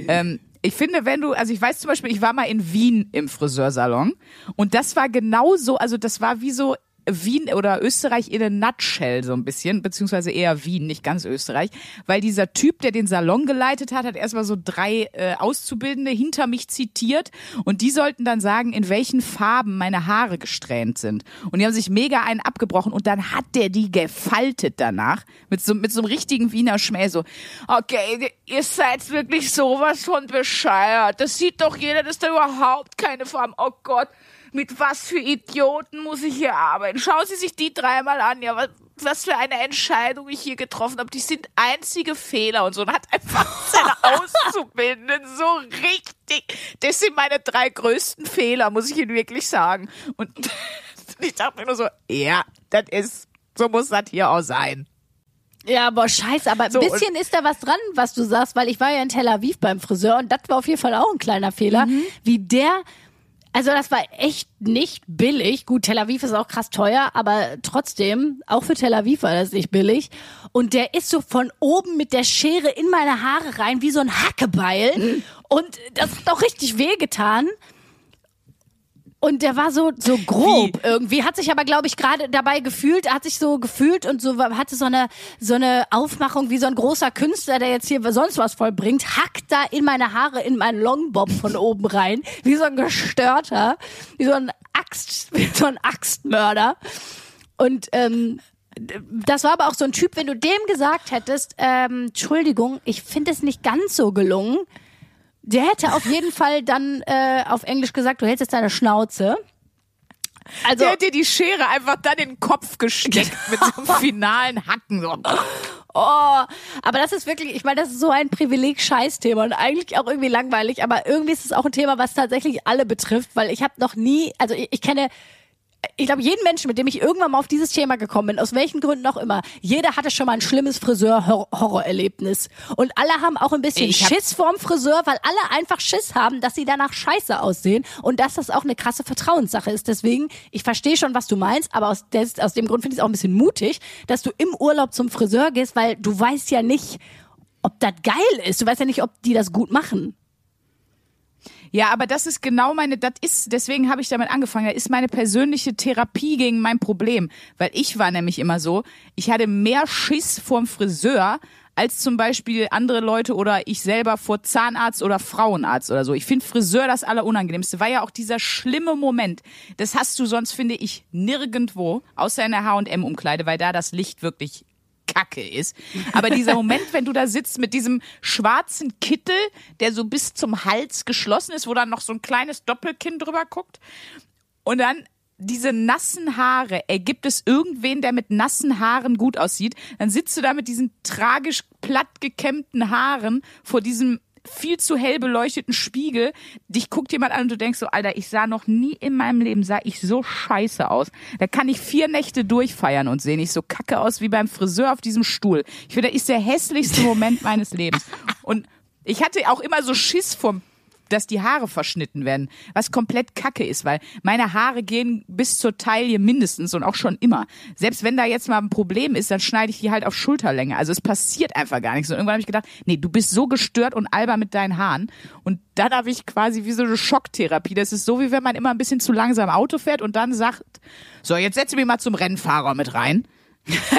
Ähm, ich finde, wenn du, also ich weiß zum Beispiel, ich war mal in Wien im Friseursalon und das war genau so, also das war wie so Wien oder Österreich in a nutshell so ein bisschen, beziehungsweise eher Wien, nicht ganz Österreich, weil dieser Typ, der den Salon geleitet hat, hat erstmal so drei äh, Auszubildende hinter mich zitiert und die sollten dann sagen, in welchen Farben meine Haare gesträhnt sind. Und die haben sich mega einen abgebrochen und dann hat der die gefaltet danach mit so, mit so einem richtigen Wiener Schmäh so, okay, ihr seid wirklich sowas von bescheuert. Das sieht doch jeder, dass da überhaupt keine Farben, oh Gott mit was für Idioten muss ich hier arbeiten? Schauen Sie sich die dreimal an. Ja, was, was für eine Entscheidung ich hier getroffen habe. Die sind einzige Fehler und so. Und hat einfach [laughs] seine Auszubildenden so richtig. Das sind meine drei größten Fehler, muss ich Ihnen wirklich sagen. Und [laughs] ich dachte mir nur so, ja, das ist, so muss das hier auch sein. Ja, aber scheiße, aber ein So, bisschen ist da was dran, was du sagst, weil ich war ja in Tel Aviv beim Friseur und das war auf jeden Fall auch ein kleiner Fehler, Mhm. wie der, also das war echt nicht billig. Gut, Tel Aviv ist auch krass teuer, aber trotzdem, auch für Tel Aviv war das nicht billig. Und der ist so von oben mit der Schere in meine Haare rein, wie so ein Hackebeil. Mhm. Und das hat auch richtig wehgetan. Und der war so so grob Wie? irgendwie, hat sich aber glaube ich gerade dabei gefühlt, hat sich so gefühlt und so hatte so eine so eine Aufmachung wie so ein großer Künstler, der jetzt hier sonst was vollbringt, hackt da in meine Haare in meinen Longbob von oben rein, wie so ein gestörter, wie so ein Axt, [laughs] wie so ein Axtmörder. Und ähm, das war aber auch so ein Typ, wenn du dem gesagt hättest, ähm, Entschuldigung, ich finde es nicht ganz so gelungen, der hätte auf jeden Fall dann äh, auf Englisch gesagt, du hältst jetzt deine Schnauze. Also, Der hat dir die Schere einfach dann in den Kopf gesteckt [laughs] mit so einem finalen Hacken. So. oh, aber das ist wirklich, ich meine, das ist so ein Privileg-Scheiß-Thema und eigentlich auch irgendwie langweilig, aber irgendwie ist es auch ein Thema, was tatsächlich alle betrifft, weil ich habe noch nie, also ich, ich kenne ich glaube, jeden Menschen, mit dem ich irgendwann mal auf dieses Thema gekommen bin, aus welchen Gründen auch immer, jeder hatte schon mal ein schlimmes Friseur-Horrorerlebnis. Und alle haben auch ein bisschen Ich Schiss vorm Friseur, weil alle einfach Schiss haben, dass sie danach scheiße aussehen und dass das auch eine krasse Vertrauenssache ist. Deswegen, ich verstehe schon, was du meinst, aber aus, des, aus dem Grund finde ich es auch ein bisschen mutig, dass du im Urlaub zum Friseur gehst, weil du weißt ja nicht, ob das geil ist. Du weißt ja nicht, ob die das gut machen. Ja, aber das ist genau meine, das ist, deswegen habe ich damit angefangen. Das ist meine persönliche Therapie gegen mein Problem. Weil ich war nämlich immer so, ich hatte mehr Schiss vorm Friseur als zum Beispiel andere Leute oder ich selber vor Zahnarzt oder Frauenarzt oder so. Ich finde Friseur das Allerunangenehmste. War ja auch dieser schlimme Moment. Das hast du sonst, finde ich, nirgendwo, außer in der H&M-Umkleide, weil da das Licht wirklich Kacke ist. Aber dieser Moment, wenn du da sitzt mit diesem schwarzen Kittel, der so bis zum Hals geschlossen ist, wo dann noch so ein kleines Doppelkinn drüber guckt und dann diese nassen Haare, ey, gibt es irgendwen, der mit nassen Haaren gut aussieht? Dann sitzt du da mit diesen tragisch platt gekämmten Haaren vor diesem viel zu hell beleuchteten Spiegel. Dich guckt jemand an und du denkst so, Alter, ich sah noch nie in meinem Leben, sah ich so scheiße aus. Da kann ich vier Nächte durchfeiern und sehe nicht so kacke aus wie beim Friseur auf diesem Stuhl. Ich finde, das ist der hässlichste Moment meines Lebens. Und ich hatte auch immer so Schiss vom dass die Haare verschnitten werden, was komplett kacke ist, weil meine Haare gehen bis zur Taille mindestens und auch schon immer. Selbst wenn da jetzt mal ein Problem ist, dann schneide ich die halt auf Schulterlänge. Also es passiert einfach gar nichts. Und irgendwann habe ich gedacht, nee, du bist so gestört und albern mit deinen Haaren. Und dann habe ich quasi wie so eine Schocktherapie. Das ist so, wie wenn man immer ein bisschen zu langsam Auto fährt und dann sagt, so, jetzt setze mich mal zum Rennfahrer mit rein.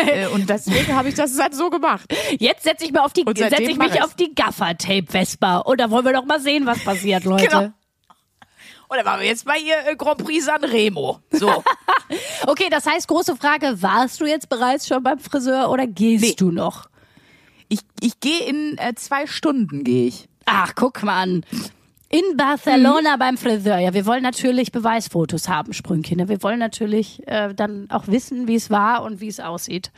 Äh, und deswegen habe ich das halt so gemacht. Jetzt setze ich, mal auf die, setz ich mich auf die Gaffer-Tape-Vespa. Und da wollen wir doch mal sehen, was passiert, Leute. Genau. Und dann machen wir jetzt mal hier äh, Grand Prix Sanremo. So. [laughs] Okay, das heißt, große Frage, warst du jetzt bereits schon beim Friseur oder gehst Nee. du noch? Ich, ich gehe in äh, zwei Stunden, gehe ich. Ach, guck mal an. In Barcelona Mhm. beim Friseur. Ja, wir wollen natürlich Beweisfotos haben, Sprüngchen. Wir wollen natürlich äh, dann auch wissen, wie es war und wie es aussieht.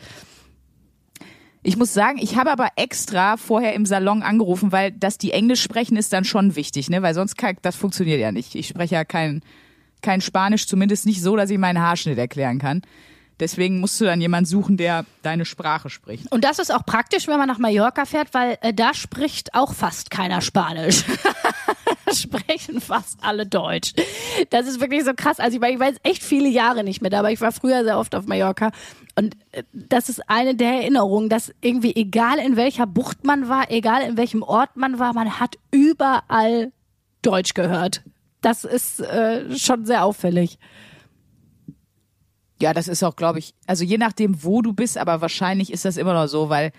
Ich muss sagen, ich habe aber extra vorher im Salon angerufen, weil dass die Englisch sprechen ist dann schon wichtig, ne? Weil sonst kann, das funktioniert ja nicht. Ich spreche ja kein, kein Spanisch, zumindest nicht so, dass ich meinen Haarschnitt erklären kann. Deswegen musst du dann jemand suchen, der deine Sprache spricht. Und das ist auch praktisch, wenn man nach Mallorca fährt, weil äh, da spricht auch fast keiner Spanisch. [laughs] Sprechen fast alle Deutsch. Das ist wirklich so krass. Also ich, meine, ich war jetzt echt viele Jahre nicht mehr da, aber ich war früher sehr oft auf Mallorca. Und äh, das ist eine der Erinnerungen, dass irgendwie egal in welcher Bucht man war, egal in welchem Ort man war, man hat überall Deutsch gehört. Das ist äh, schon sehr auffällig. Ja, das ist auch, glaube ich, also je nachdem, wo du bist, aber wahrscheinlich ist das immer noch so, weil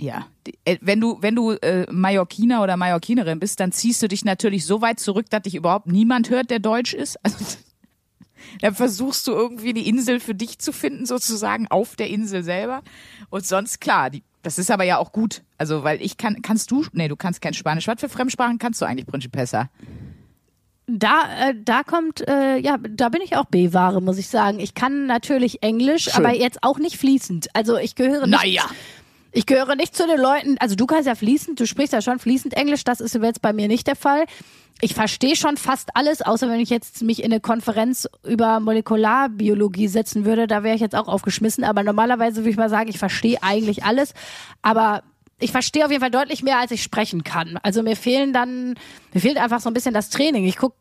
ja, äh, wenn du wenn du äh, Mallorquiner oder Mallorquinerin bist, dann ziehst du dich natürlich so weit zurück, dass dich überhaupt niemand hört, der deutsch ist. Also, [laughs] dann versuchst du irgendwie die Insel für dich zu finden, sozusagen auf der Insel selber. Und sonst klar, die, das ist aber ja auch gut. Also, weil ich kann, kannst du, nee, du kannst kein Spanisch. Was für Fremdsprachen kannst du eigentlich, Principessa? Da, äh, da kommt, äh, ja, da bin ich auch B-Ware, muss ich sagen. Ich kann natürlich Englisch, Schön. aber jetzt auch nicht fließend. Also ich gehöre nicht. Naja. Ich gehöre nicht zu den Leuten, also du kannst ja fließend, du sprichst ja schon fließend Englisch, das ist jetzt bei mir nicht der Fall. Ich verstehe schon fast alles, außer wenn ich jetzt mich in eine Konferenz über Molekularbiologie setzen würde, da wäre ich jetzt auch aufgeschmissen. Aber normalerweise würde ich mal sagen, ich verstehe eigentlich alles. Aber ich verstehe auf jeden Fall deutlich mehr, als ich sprechen kann. Also mir fehlen dann, mir fehlt einfach so ein bisschen das Training. Ich gucke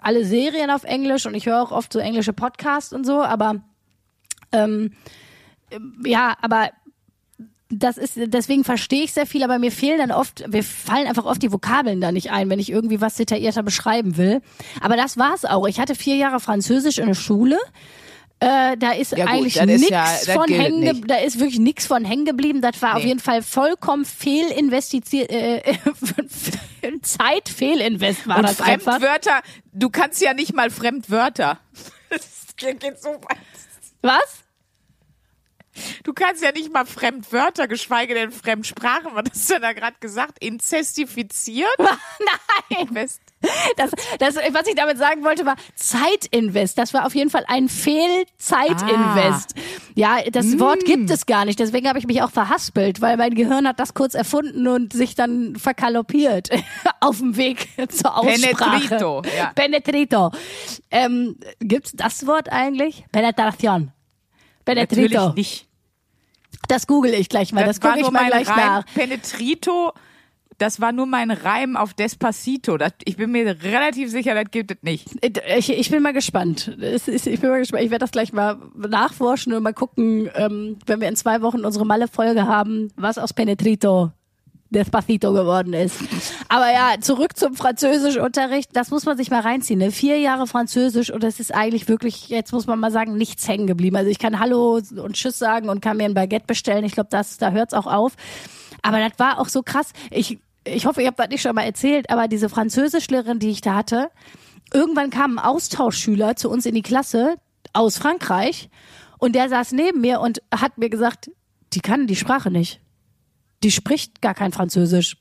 alle Serien auf Englisch und ich höre auch oft so englische Podcasts und so, aber ähm, ja, aber das ist, deswegen verstehe ich sehr viel, aber mir fehlen dann oft, mir fallen einfach oft die Vokabeln da nicht ein, wenn ich irgendwie was detaillierter beschreiben will. Aber das war's auch. Ich hatte vier Jahre Französisch in der Schule. Äh, da ist Ja gut, eigentlich nichts ja- von hängen, nicht. da ist wirklich nichts von hängen geblieben. Das war auf Nee. jeden Fall vollkommen fehlinvestiert, äh, [laughs] Zeit fehlinvest war Und das einfach. Fremdwörter, du kannst ja nicht mal Fremdwörter. [laughs] Das geht so weit. Was? Du kannst ja nicht mal Fremdwörter, geschweige denn Fremdsprachen. Was hast du da gerade gesagt? Inzestifiziert? [laughs] Nein. West. Das, das, was ich damit sagen wollte, war Zeitinvest. Das war auf jeden Fall ein Fehlzeitinvest. Ja, das Wort gibt es gar nicht. Deswegen habe ich mich auch verhaspelt, weil mein Gehirn hat das kurz erfunden und sich dann verkaloppiert [laughs] auf dem Weg zur Aussprache. Penetrito, ja. Penetrito. Ähm, gibt's das Wort eigentlich? Penetration. Penetrito. Natürlich nicht. Das google ich gleich mal. Das, gucke ich mal gleich Reim. nach. Penetrito, das war nur mein Reim auf Despacito. Das, ich bin mir relativ sicher, das gibt es nicht. Ich, ich bin mal gespannt. Ich bin mal gespannt. Ich werde das gleich mal nachforschen und mal gucken, ähm, wenn wir in zwei Wochen unsere Malle-Folge haben, was aus Penetrito Despacito geworden ist. Aber ja, zurück zum Französischunterricht. Das muss man sich mal reinziehen. Ne? Vier Jahre Französisch und es ist eigentlich wirklich, jetzt muss man mal sagen, nichts hängen geblieben. Also ich kann Hallo und Tschüss sagen und kann mir ein Baguette bestellen. Ich glaube, das, da hört's auch auf. Aber das war auch so krass. Ich, ich hoffe, ich habe das nicht schon mal erzählt, aber diese Französischlehrerin, die ich da hatte, irgendwann kam ein Austauschschüler zu uns in die Klasse aus Frankreich und der saß neben mir und hat mir gesagt, die kann die Sprache nicht. Die spricht gar kein Französisch.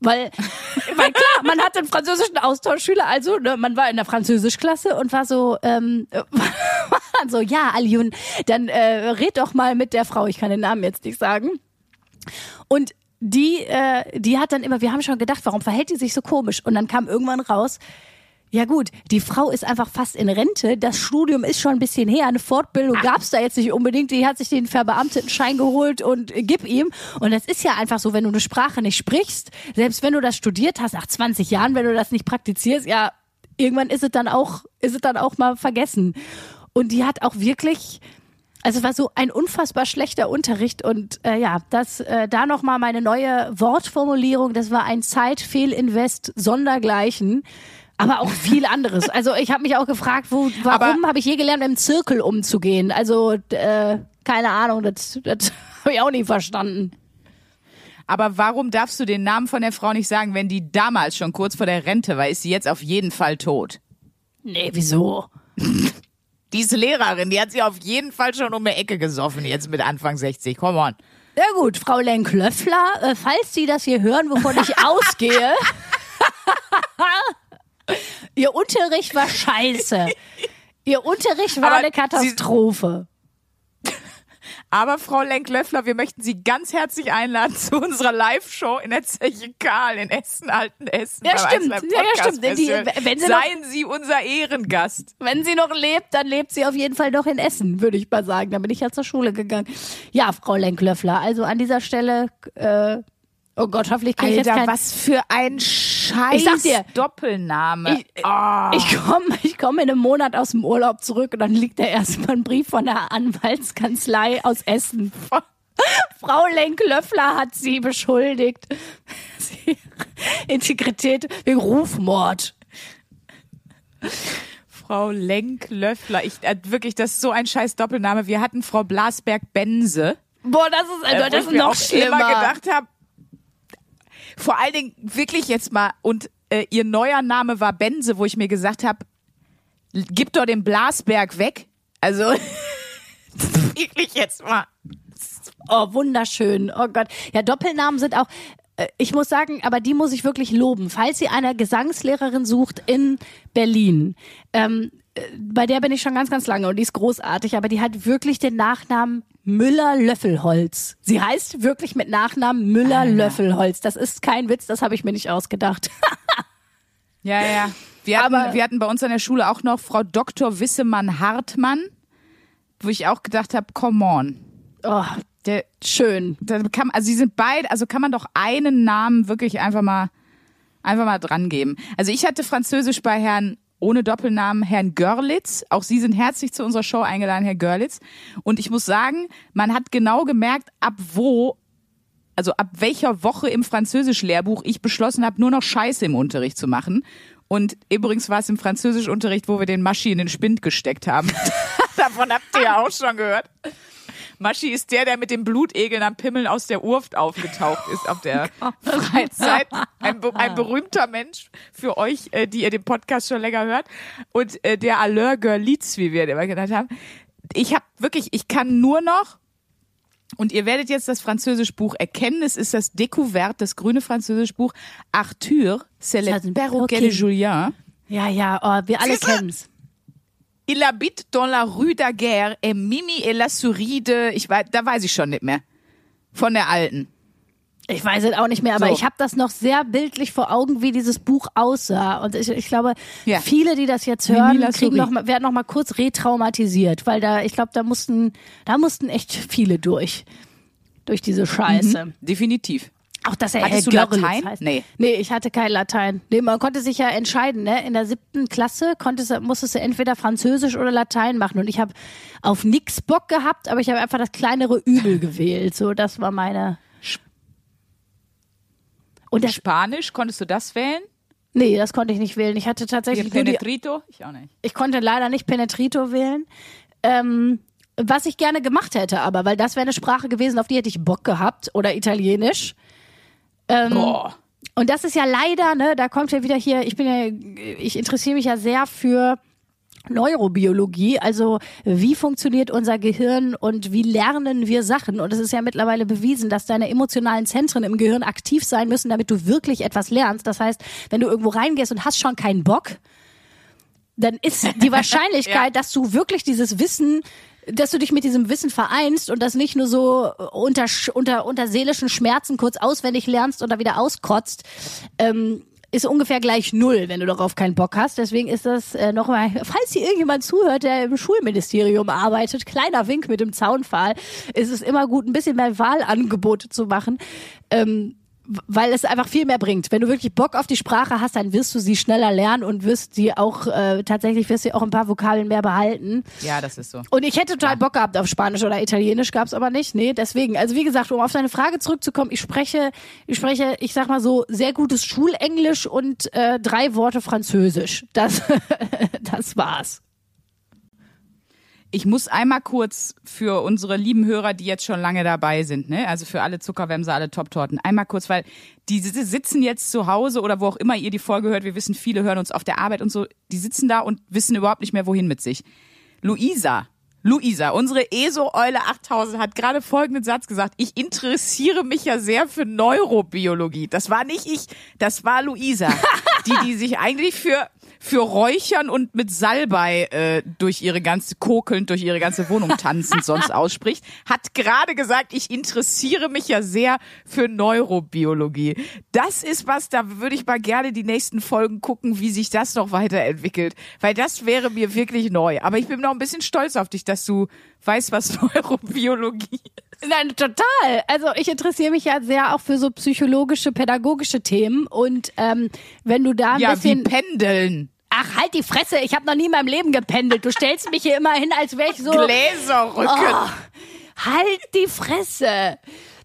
Weil, [laughs] weil klar, man hatte einen französischen Austauschschüler, also ne, man war in der Französischklasse und war so, ähm, [laughs] war dann so, ja, Aljun, dann äh, red doch mal mit der Frau, ich kann den Namen jetzt nicht sagen. Und die, äh, die hat dann immer, wir haben schon gedacht, warum verhält die sich so komisch? Und dann kam irgendwann raus, ja gut, die Frau ist einfach fast in Rente. Das Studium ist schon ein bisschen her. Eine Fortbildung gab's da jetzt nicht unbedingt. Die hat sich den verbeamteten Schein geholt und äh, gib ihm. Und das ist ja einfach so, wenn du eine Sprache nicht sprichst, selbst wenn du das studiert hast, nach 20 Jahren, wenn du das nicht praktizierst, ja, irgendwann ist es dann auch, ist es dann auch mal vergessen. Und die hat auch wirklich, also es war so ein unfassbar schlechter Unterricht und äh, ja, das äh, da noch mal meine neue Wortformulierung, das war ein Zeitfehlinvest sondergleichen. Aber auch viel anderes. Also ich habe mich auch gefragt, wo, warum habe ich je gelernt, im Zirkel umzugehen? Also äh, keine Ahnung, das, das [laughs] habe ich auch nie verstanden. Aber warum darfst du den Namen von der Frau nicht sagen, wenn die damals schon kurz vor der Rente war, ist sie jetzt auf jeden Fall tot? Nee, wieso? [laughs] Diese Lehrerin, die hat sie auf jeden Fall schon um die Ecke gesoffen, jetzt mit Anfang 60. Come on. Ja gut, Frau Lenklöffler, äh, falls Sie das hier hören, wovon ich [laughs] ausgehe. Ihr Unterricht war scheiße. [laughs] Ihr Unterricht war Aber eine Katastrophe. [laughs] Aber Frau Lenk-Löffler, wir möchten Sie ganz herzlich einladen zu unserer Live-Show in der Zeche Karl in Essen, Alten Essen. Ja, stimmt. Ja, ja, stimmt. Die- wenn Sie noch- Seien Sie unser Ehrengast. Wenn sie noch lebt, dann lebt sie auf jeden Fall noch in Essen, würde ich mal sagen. Da bin ich ja zur Schule gegangen. Ja, Frau Lenklöffler, also an dieser Stelle, äh, oh Gott, hoffentlich kriege ich jetzt Alter, kein... was für ein scheiß Ich sag dir, Doppelname. Ich, Ah. ich komme ich komm in einem Monat aus dem Urlaub zurück und dann liegt da erstmal ein Brief von der Anwaltskanzlei aus Essen. [laughs] Frau Lenk-Löffler hat sie beschuldigt. [laughs] Integrität wegen Rufmord. Frau Lenk-Löffler. Ich, äh, wirklich, das ist so ein scheiß Doppelname. Wir hatten Frau Blasberg-Bense. Boah, das ist, äh, also, wo das ich ist noch schlimmer. immer gedacht habe, vor allen Dingen wirklich jetzt mal, und äh, ihr neuer Name war Bense, wo ich mir gesagt habe, gib doch den Blasberg weg. Also, [laughs] wirklich jetzt mal. Oh, wunderschön. Oh Gott. Ja, Doppelnamen sind auch. äh, ich muss sagen, aber die muss ich wirklich loben. Falls ihr eine Gesangslehrerin sucht in Berlin, ähm, äh, bei der bin ich schon ganz, ganz lange und die ist großartig, aber die hat wirklich den Nachnamen Müller-Löffelholz. Sie heißt wirklich mit Nachnamen Müller-Löffelholz. Das ist kein Witz, das habe ich mir nicht ausgedacht. [laughs] Ja, ja. Wir hatten, Aber- wir hatten bei uns an der Schule auch noch Frau Dr. Wissemann Hartmann, wo ich auch gedacht habe, come on. Oh, Der, schön. da kann, also sie sind beide, also kann man doch einen Namen wirklich einfach mal, einfach mal dran geben. Also ich hatte Französisch bei Herrn ohne Doppelnamen, Herrn Görlitz. Auch Sie sind herzlich zu unserer Show eingeladen, Herr Görlitz. Und ich muss sagen, man hat genau gemerkt, ab wo, also ab welcher Woche im Französisch-Lehrbuch ich beschlossen habe, nur noch Scheiße im Unterricht zu machen. Und übrigens war es im Französischunterricht, wo wir den Maschi in den Spind gesteckt haben. [laughs] Davon habt ihr ja auch schon gehört. Maschi ist der, der mit dem Blutegeln am Pimmeln aus der Urft aufgetaucht ist auf der Freizeit. Ein, ein berühmter Mensch für euch, äh, die ihr den Podcast schon länger hört. Und äh, der Alleur Görlitz, wie wir den immer genannt haben. Ich habe wirklich, ich kann nur noch und ihr werdet jetzt das Französischbuch erkennen. Es ist das Découvert, das grüne Französischbuch. Arthur, c'est le perroquet de Julien. Ja, ja, oh, wir alle kennen's. Il habite dans la rue Daguerre et Mimi et la souris de, ich weiß, da weiß ich schon nicht mehr. Von der alten. Ich weiß es auch nicht mehr, aber So. ich habe das noch sehr bildlich vor Augen, wie dieses Buch aussah. Und ich, ich glaube, Ja. viele, die das jetzt hören, kriegen noch mal, werden noch mal kurz retraumatisiert, weil da, ich glaube, da mussten, da mussten echt viele durch, durch diese Scheiße. Definitiv. Auch dass er. Hattest Herr du Görlitz Latein? heißt. Nee. Nee, ich hatte kein Latein. Nee, man konnte sich ja entscheiden, ne? In der siebten Klasse konntest, musstest du entweder Französisch oder Latein machen. Und ich habe auf nix Bock gehabt, aber ich habe einfach das kleinere Übel gewählt. So, das war meine. Und das, Spanisch, konntest du das wählen? nee, das konnte ich nicht wählen. Ich hatte tatsächlich die, Penetrito? Ich auch nicht. ich konnte leider nicht Penetrito wählen. Ähm, was ich gerne gemacht hätte, aber, weil das wäre eine Sprache gewesen, auf die hätte ich Bock gehabt. Oder Italienisch. Ähm, Boah. Und das ist ja leider, ne, da kommt ja wieder hier, ich bin ja, ich interessiere mich ja sehr für Neurobiologie, also wie funktioniert unser Gehirn und wie lernen wir Sachen? Und es ist ja mittlerweile bewiesen, dass deine emotionalen Zentren im Gehirn aktiv sein müssen, damit du wirklich etwas lernst. Das heißt, wenn du irgendwo reingehst und hast schon keinen Bock, dann ist die [laughs] Wahrscheinlichkeit, dass du wirklich dieses Wissen, dass du dich mit diesem Wissen vereinst und das nicht nur so unter, unter, unter seelischen Schmerzen kurz auswendig lernst und da wieder auskotzt, ähm, ist ungefähr gleich null, wenn du darauf keinen Bock hast. Deswegen ist das äh, nochmal, falls hier irgendjemand zuhört, der im Schulministerium arbeitet, kleiner Wink mit dem Zaunpfahl, ist es immer gut, ein bisschen mehr Wahlangebote zu machen. Ähm, weil es einfach viel mehr bringt. Wenn du wirklich Bock auf die Sprache hast, dann wirst du sie schneller lernen und wirst sie auch äh, tatsächlich wirst du auch ein paar Vokabeln mehr behalten. Ja, das ist so. Und ich hätte total Bock gehabt auf Spanisch oder Italienisch, gab's aber nicht. Nee, deswegen. Also wie gesagt, um auf deine Frage zurückzukommen, ich spreche, ich spreche, ich sag mal so, sehr gutes Schulenglisch und äh, drei Worte Französisch. Das, [laughs] das war's. Ich muss einmal kurz für unsere lieben Hörer, die jetzt schon lange dabei sind, ne? also für alle Zuckerwämser, alle Top-Torten, einmal kurz, weil die si- sitzen jetzt zu Hause oder wo auch immer ihr die Folge hört, wir wissen, viele hören uns auf der Arbeit und so, die sitzen da und wissen überhaupt nicht mehr, wohin mit sich. Luisa, Luisa, unsere ESO-Eule 8000 hat gerade folgenden Satz gesagt, ich interessiere mich ja sehr für Neurobiologie. Das war nicht ich, das war Luisa, [laughs] die, die sich eigentlich für für Räuchern und mit Salbei äh, durch ihre ganze kokelnd durch ihre ganze Wohnung tanzend [laughs] sonst ausspricht, hat gerade gesagt, ich interessiere mich ja sehr für Neurobiologie. Das ist was, da würde ich mal gerne die nächsten Folgen gucken, wie sich das noch weiterentwickelt, weil das wäre mir wirklich neu. Aber ich bin noch ein bisschen stolz auf dich, dass du weißt, was [laughs] Neurobiologie ist. Nein, total. Also ich interessiere mich ja sehr auch für so psychologische, pädagogische Themen und ähm, wenn du da ein Ja, wie bisschen Pendeln. Ach, halt die Fresse, ich habe noch nie in meinem Leben gependelt. Du stellst mich hier immer hin, als wäre ich so Gläserrücken. Oh, halt die Fresse.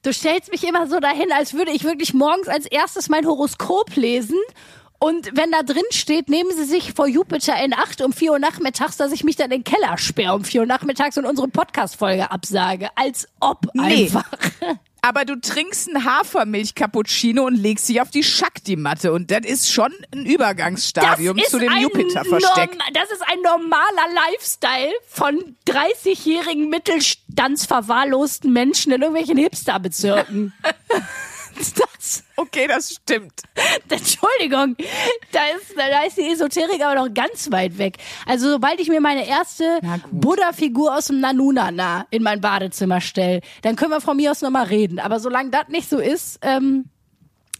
Du stellst mich immer so dahin, als würde ich wirklich morgens als erstes mein Horoskop lesen. Und wenn da drin steht, nehmen Sie sich vor Jupiter in Acht um 4 Uhr nachmittags, dass ich mich dann in den Keller sperre um 4 Uhr nachmittags und unsere Podcast-Folge absage. Als ob Nee. einfach. [laughs] Aber du trinkst einen Hafermilch-Cappuccino und legst dich auf die Shakti-Matte. Und das ist schon ein Übergangsstadium zu dem Jupiter-Versteck. Das ist ein normaler Lifestyle von 30-jährigen Mittelstandsverwahrlosten Menschen in irgendwelchen Hipsterbezirken. [laughs] das? Okay, das stimmt. [laughs] Entschuldigung, da ist, da ist die Esoterik aber noch ganz weit weg. Also sobald ich mir meine erste. Buddha-Figur aus dem Nanunana in mein Badezimmer stelle, dann können wir von mir aus nochmal reden. Aber solange das nicht so ist, ähm,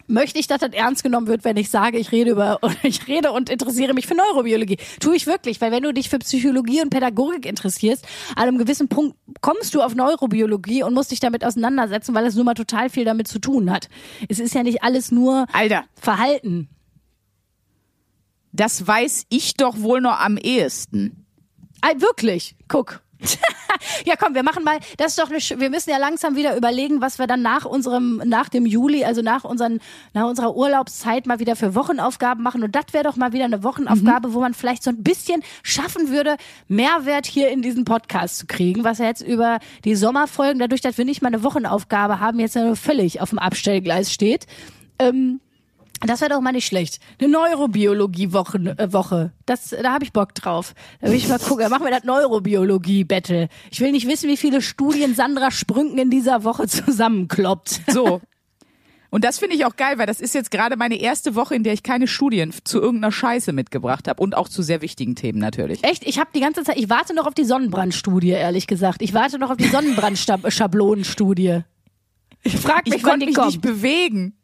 möchte ich, dass das ernst genommen wird, wenn ich sage, ich rede über, [laughs] ich rede und interessiere mich für Neurobiologie. Tue ich wirklich, weil wenn du dich für Psychologie und Pädagogik interessierst, an einem gewissen Punkt kommst du auf Neurobiologie und musst dich damit auseinandersetzen, weil es nun mal total viel damit zu tun hat. Es ist ja nicht alles nur Alter, Verhalten. das weiß ich doch wohl noch am ehesten. Ah, wirklich, guck. [laughs] ja, komm, wir machen mal, das ist doch eine, sch- wir müssen ja langsam wieder überlegen, was wir dann nach unserem, nach dem Juli, also nach unseren, nach unserer Urlaubszeit mal wieder für Wochenaufgaben machen. Und das wäre doch mal wieder eine Wochenaufgabe, wo man vielleicht so ein bisschen schaffen würde, Mehrwert hier in diesen Podcast zu kriegen, was ja jetzt über die Sommerfolgen, dadurch, dass wir nicht mal eine Wochenaufgabe haben, jetzt ja nur völlig auf dem Abstellgleis steht. Ähm, das wäre doch mal nicht schlecht. Eine Neurobiologie-Woche. Äh, Woche. Das, da habe ich Bock drauf. Da will ich mal gucken. Dann machen wir das Neurobiologie-Battle. Ich will nicht wissen, wie viele Studien Sandra Sprünken in dieser Woche [laughs] zusammenkloppt. So. Und das finde ich auch geil, weil das ist jetzt gerade meine erste Woche, in der ich keine Studien zu irgendeiner Scheiße mitgebracht habe und auch zu sehr wichtigen Themen natürlich. Echt? Ich habe die ganze Zeit, ich warte noch auf die Sonnenbrandstudie, ehrlich gesagt. Ich warte noch auf die Sonnenbrandschablonenstudie. Ich frage mich, Ich wann konnte die mich kommt. nicht bewegen.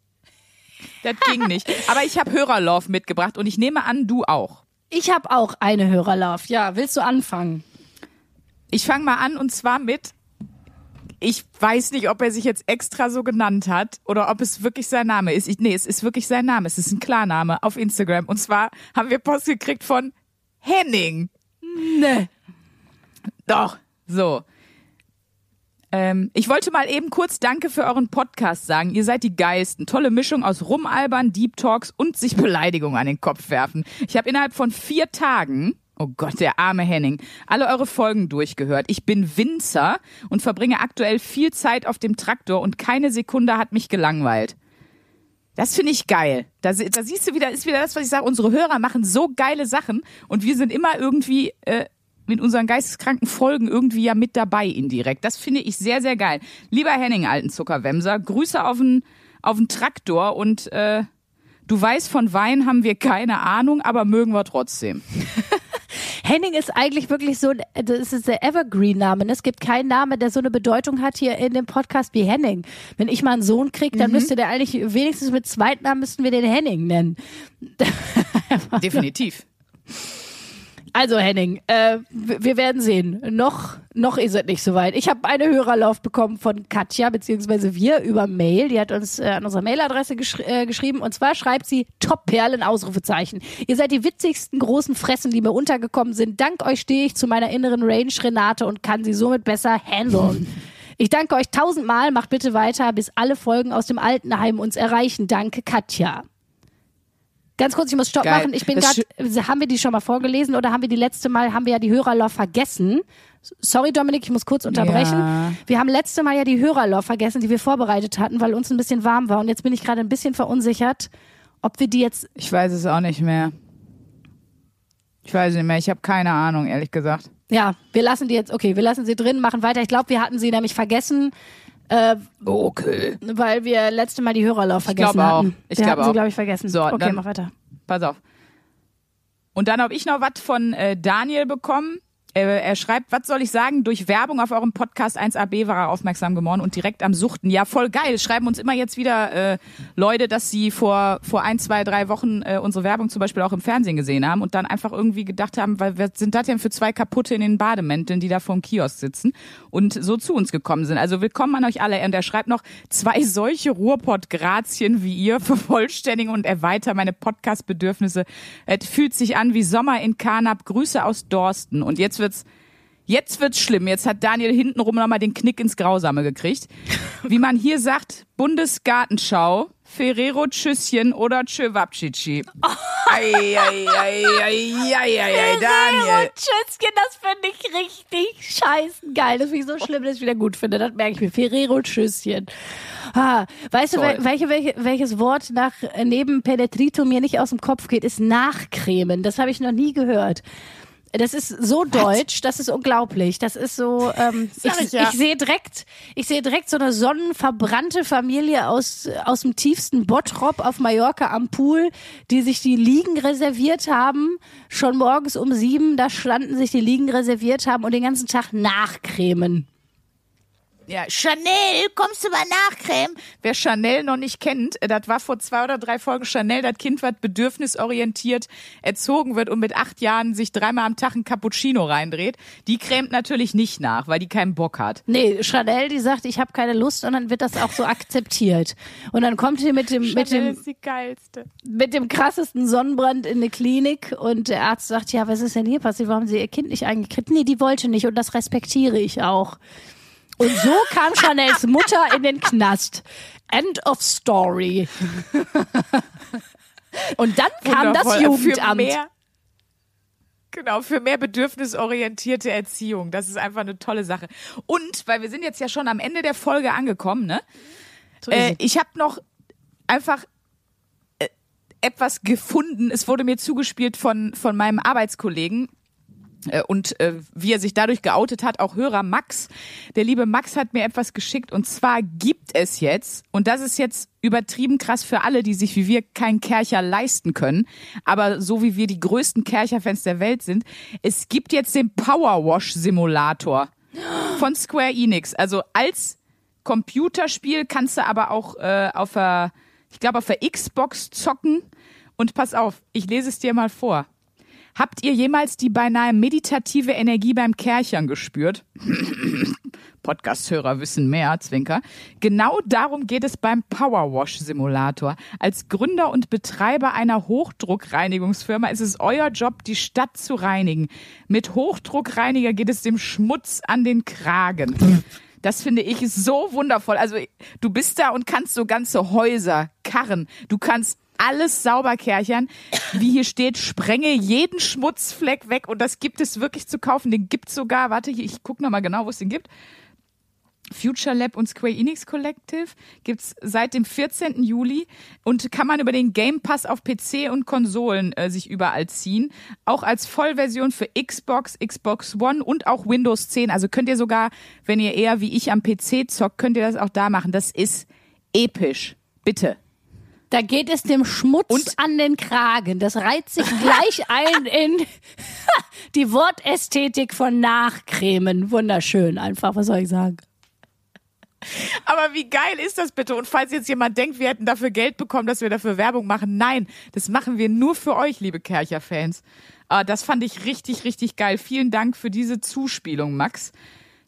Das ging nicht. Aber ich habe Hörerlauf mitgebracht und ich nehme an, du auch. Ich habe auch eine Hörerlauf. Ja, willst du anfangen? Ich fange mal an und zwar mit, ich weiß nicht, ob er sich jetzt extra so genannt hat oder ob es wirklich sein Name ist. Ich, nee, es ist wirklich sein Name. Es ist ein Klarname auf Instagram. Und zwar haben wir Post gekriegt von Henning. Ne. Doch, so. Ähm, ich wollte mal eben kurz Danke für euren Podcast sagen. Ihr seid die geilsten. Tolle Mischung aus Rumalbern, Deep Talks und sich Beleidigungen an den Kopf werfen. Ich habe innerhalb von vier Tagen, oh Gott, der arme Henning, alle eure Folgen durchgehört. Ich bin Winzer und verbringe aktuell viel Zeit auf dem Traktor und keine Sekunde hat mich gelangweilt. Das finde ich geil. Da, da siehst du wieder, ist wieder das, was ich sage. Unsere Hörer machen so geile Sachen und wir sind immer irgendwie äh, mit unseren geisteskranken Folgen irgendwie ja mit dabei indirekt. Das finde ich sehr, sehr geil. Lieber Henning, alten Zuckerwemser, Grüße auf den, auf den Traktor und äh, du weißt, von Wein haben wir keine Ahnung, aber mögen wir trotzdem. [laughs] Henning ist eigentlich wirklich so, das ist der Evergreen-Name. ne? Es gibt keinen Namen, der so eine Bedeutung hat hier in dem Podcast wie Henning. Wenn ich mal einen Sohn kriege, dann müsste der eigentlich wenigstens mit Zweitnamen müssten wir den Henning nennen. [laughs] Definitiv. Also Henning, äh, wir werden sehen. Noch, noch ist es nicht soweit. Ich habe eine Hörerlauf bekommen von Katja, beziehungsweise wir über Mail. Die hat uns äh, an unserer Mailadresse geschri äh, geschrieben. Und zwar schreibt sie Top-Perlen, Ausrufezeichen. Ihr seid die witzigsten großen Fressen, die mir untergekommen sind. Dank euch stehe ich zu meiner inneren Range Renate und kann sie somit besser handeln. Ich danke euch tausendmal. Macht bitte weiter, bis alle Folgen aus dem Altenheim uns erreichen. Danke, Katja. Ganz kurz, ich muss Stopp Geil. machen. Ich bin gerade, haben wir die schon mal vorgelesen oder haben wir die letzte Mal, haben wir ja die Hörerlauf vergessen? Sorry, Dominik, ich muss kurz unterbrechen. Ja. Wir haben letzte Mal ja die Hörerlauf vergessen, die wir vorbereitet hatten, weil uns ein bisschen warm war. Und jetzt bin ich gerade ein bisschen verunsichert, ob wir die jetzt. Ich weiß es auch nicht mehr. Ich weiß nicht mehr. Ich habe keine Ahnung, ehrlich gesagt. Ja, wir lassen die jetzt, okay, wir lassen sie drin, machen weiter. Ich glaube, wir hatten sie nämlich vergessen, äh, Okay. weil wir letzte Mal die Hörerlauf vergessen glaube auch. hatten. Ich wir glaube hatten sie, auch. glaube ich, vergessen. So, okay, dann- mach weiter. Pass auf. Und dann habe ich noch was von äh, Daniel bekommen. Äh, er schreibt, was soll ich sagen? Durch Werbung auf eurem Podcast 1AB war er aufmerksam geworden und direkt am Suchten. Ja, voll geil. Schreiben uns immer jetzt wieder äh, Leute, dass sie vor, vor ein, zwei, drei Wochen äh, unsere Werbung zum Beispiel auch im Fernsehen gesehen haben und dann einfach irgendwie gedacht haben, weil was sind das denn für zwei kaputte in den Bademänteln, die da vor dem Kiosk sitzen und so zu uns gekommen sind. Also willkommen an euch alle. Und er schreibt noch, zwei solche Ruhrpott-Grazien wie ihr vervollständigen und erweitern meine Podcast-Bedürfnisse. Es fühlt sich an wie Sommer in Karnap. Grüße aus Dorsten. Und jetzt wird's Jetzt wird's schlimm. Jetzt hat Daniel hintenrum nochmal den Knick ins Grausame gekriegt. [laughs] Wie man hier sagt, Bundesgartenschau, Ferrero Tschüsschen oder Tschöwabtschichi. Ei, ei, ei, ei, ei, ei, ei, Daniel. Tschüsschen, das finde ich richtig scheißen geil. Das finde ich so schlimm, dass ich wieder gut finde. Das merke ich mir. Ferrero Tschüsschen. Ah, weißt Toll. du, wel- welche, welche, welches Wort nach neben Penetrito mir nicht aus dem Kopf geht, ist Nachcremen. Das habe ich noch nie gehört. Das ist so deutsch, das ist unglaublich. Das ist so, ähm, [laughs] Sag ich, ich ja. ich sehe direkt, ich sehe direkt so eine sonnenverbrannte Familie aus, aus dem tiefsten Bottrop auf Mallorca am Pool, die sich die Liegen reserviert haben, schon morgens um sieben, da standen sich die Liegen reserviert haben und den ganzen Tag nachcremen. Ja, Chanel, kommst du mal nachcremen? Wer Chanel noch nicht kennt, äh, das war vor zwei oder drei Folgen Chanel, das Kind, was bedürfnisorientiert erzogen wird und mit acht Jahren sich dreimal am Tag ein Cappuccino reindreht. Die cremt natürlich nicht nach, weil die keinen Bock hat. Nee, Chanel, die sagt, ich habe keine Lust und dann wird das auch so akzeptiert. Und dann kommt sie mit dem, mit dem, die geilste. mit dem krassesten Sonnenbrand in eine Klinik und der Arzt sagt, ja, was ist denn hier passiert? Warum haben Sie Ihr Kind nicht eingekriegt? Nee, die wollte nicht und das respektiere ich auch. Und so kam Chanels Mutter in den Knast. End of story. Und dann kam das Wundervoll. Für Jugendamt. mehr, genau, für mehr bedürfnisorientierte Erziehung. Das ist einfach eine tolle Sache. Und, weil wir sind jetzt ja schon am Ende der Folge angekommen, ne? Äh, ich habe noch einfach äh, etwas gefunden. Es wurde mir zugespielt von, von meinem Arbeitskollegen. Äh, Und äh, wie er sich dadurch geoutet hat, auch Hörer Max. Der liebe Max hat mir etwas geschickt und zwar gibt es jetzt, und das ist jetzt übertrieben krass für alle, die sich wie wir keinen Kercher leisten können, aber so wie wir die größten Kercher-Fans der Welt sind, es gibt jetzt den Powerwash-Simulator von Square Enix. Also als Computerspiel kannst du aber auch äh, auf der, ich glaube auf der Xbox zocken. Und pass auf, ich lese es dir mal vor. Habt ihr jemals die beinahe meditative Energie beim Kerchern gespürt? Podcast-Hörer wissen mehr, Zwinker. Genau darum geht es beim Powerwash-Simulator. Als Gründer und Betreiber einer Hochdruckreinigungsfirma ist es euer Job, die Stadt zu reinigen. Mit Hochdruckreiniger geht es dem Schmutz an den Kragen. Das finde ich so wundervoll. Also du bist da und kannst so ganze Häuser, Karren, du kannst alles sauber kerchern. Wie hier steht, sprenge jeden Schmutzfleck weg und das gibt es wirklich zu kaufen. Den gibt's sogar, warte, hier, ich gucke nochmal genau, wo es den gibt. Future Lab und Square Enix Collective gibt's seit dem 14. Juli und kann man über den Game Pass auf PC und Konsolen äh, sich überall ziehen. Auch als Vollversion für Xbox, Xbox One und auch Windows 10. Also könnt ihr sogar, wenn ihr eher wie ich am PC zockt, könnt ihr das auch da machen. Das ist episch. Bitte. Da geht es dem Schmutz Und- an den Kragen. Das reiht sich [laughs] gleich ein in [laughs] die Wortästhetik von Nachcremen. Wunderschön, einfach, was soll ich sagen? Aber wie geil ist das bitte? Und falls jetzt jemand denkt, wir hätten dafür Geld bekommen, dass wir dafür Werbung machen, nein, das machen wir nur für euch, liebe Kercher-Fans. Ah, das fand ich richtig, richtig geil. Vielen Dank für diese Zuspielung, Max.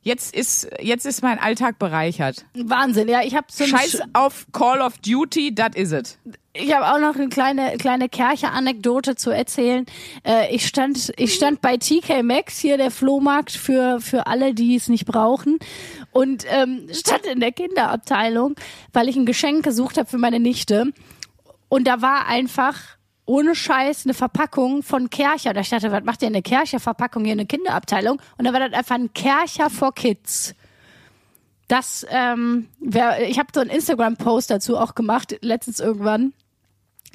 Jetzt ist, jetzt ist mein Alltag bereichert. Wahnsinn, ja, ich habe so Scheiß auf Call of Duty, that is it. Ich habe auch noch eine kleine kleine Kercher-Anekdote zu erzählen. Äh, ich stand ich stand bei TK Maxx hier der Flohmarkt für für alle, die es nicht brauchen und ähm, stand in der Kinderabteilung, weil ich ein Geschenk gesucht habe für meine Nichte und da war einfach ohne Scheiß eine Verpackung von Kercher. Da ich dachte, was macht ihr eine Kercher-Verpackung hier in der Kinderabteilung? Und da war das einfach ein Kercher for Kids. Das, ähm, wär, ich habe so einen Instagram-Post dazu auch gemacht, letztens irgendwann.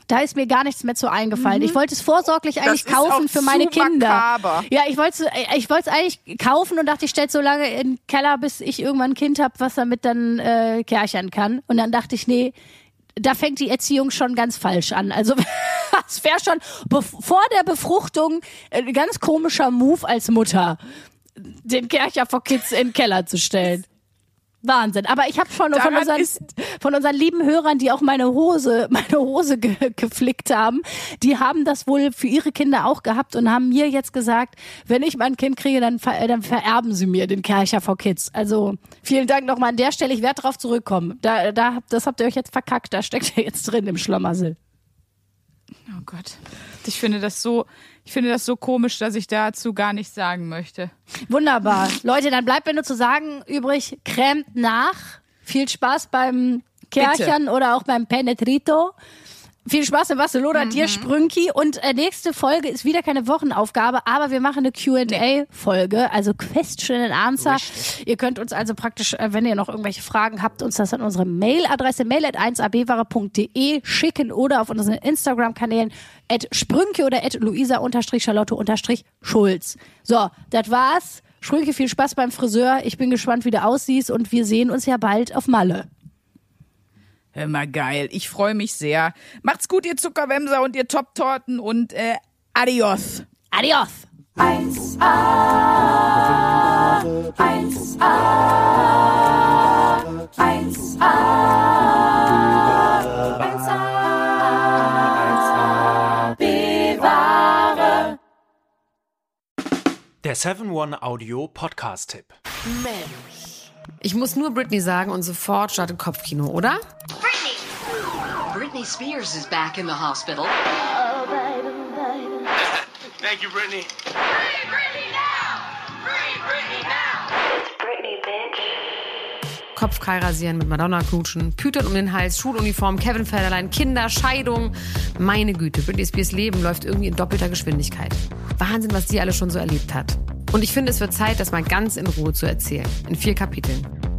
Da ist mir gar nichts mehr zu eingefallen. Ich wollte es vorsorglich eigentlich ist kaufen für meine Kinder. makaber. Ja, ich wollte es ich wollte es eigentlich kaufen und dachte, ich stelle so lange in den Keller, bis ich irgendwann ein Kind habe, was damit dann äh, kerchern kann. Und dann dachte ich, nee, da fängt die Erziehung schon ganz falsch an. Also [laughs] es wäre schon vor der Befruchtung ein ganz komischer Move als Mutter, den Kercher vor Kids in den Keller zu stellen. Wahnsinn. Aber ich habe schon von unseren, von unseren lieben Hörern, die auch meine Hose, [laughs] meine Hose ge geflickt haben, die haben das wohl für ihre Kinder auch gehabt und haben mir jetzt gesagt, wenn ich mein Kind kriege, dann, ver dann vererben sie mir den Kercher for Kids. Also vielen Dank nochmal an der Stelle. Ich werde drauf zurückkommen. Da, da, das habt ihr euch jetzt verkackt. Da steckt ihr jetzt drin im Schlamassel. Oh Gott. Ich finde das so, ich finde das so komisch, dass ich dazu gar nichts sagen möchte. Wunderbar. Leute, dann bleibt mir nur zu sagen übrig, cremt nach. Viel Spaß beim Kerchern oder auch beim Penetrito. Viel Spaß in Barcelona, Mhm. dir Sprünki. Und äh, nächste Folge ist wieder keine Wochenaufgabe, aber wir machen eine Q&A-Folge, also Question and Answer. Ihr könnt uns also praktisch, äh, wenn ihr noch irgendwelche Fragen habt, uns das an unsere Mailadresse mail at 1abware.de schicken oder auf unseren Instagram-Kanälen at Sprünke oder at Luisa-Charlotte-Schulz. So, das war's. Sprünke, viel Spaß beim Friseur. Ich bin gespannt, wie du aussiehst und wir sehen uns ja bald auf Malle. Immer geil. Ich freue mich sehr. Macht's gut, ihr Zuckerwämser und ihr Top-Torten und äh, adios. Adios! 1a, 1a, 1a, 1a, bewahre. Der 7-One-Audio-Podcast-Tipp. Ich muss nur Britney sagen und sofort startet Kopfkino, oder? Britney! Britney Spears is back in the hospital. [laughs] Thank you, Brittany. Free Britney now! Free Britney now! Britney, bitch. Kopfkei rasieren, mit Madonna knutschen, Pütern um den Hals, Schuluniform, Kevin Federlein, Kinder, Scheidung. Meine Güte, Britney Spears Leben läuft irgendwie in doppelter Geschwindigkeit. Wahnsinn, was die alle schon so erlebt hat. Und ich finde, es wird Zeit, das mal ganz in Ruhe zu erzählen. In vier Kapiteln.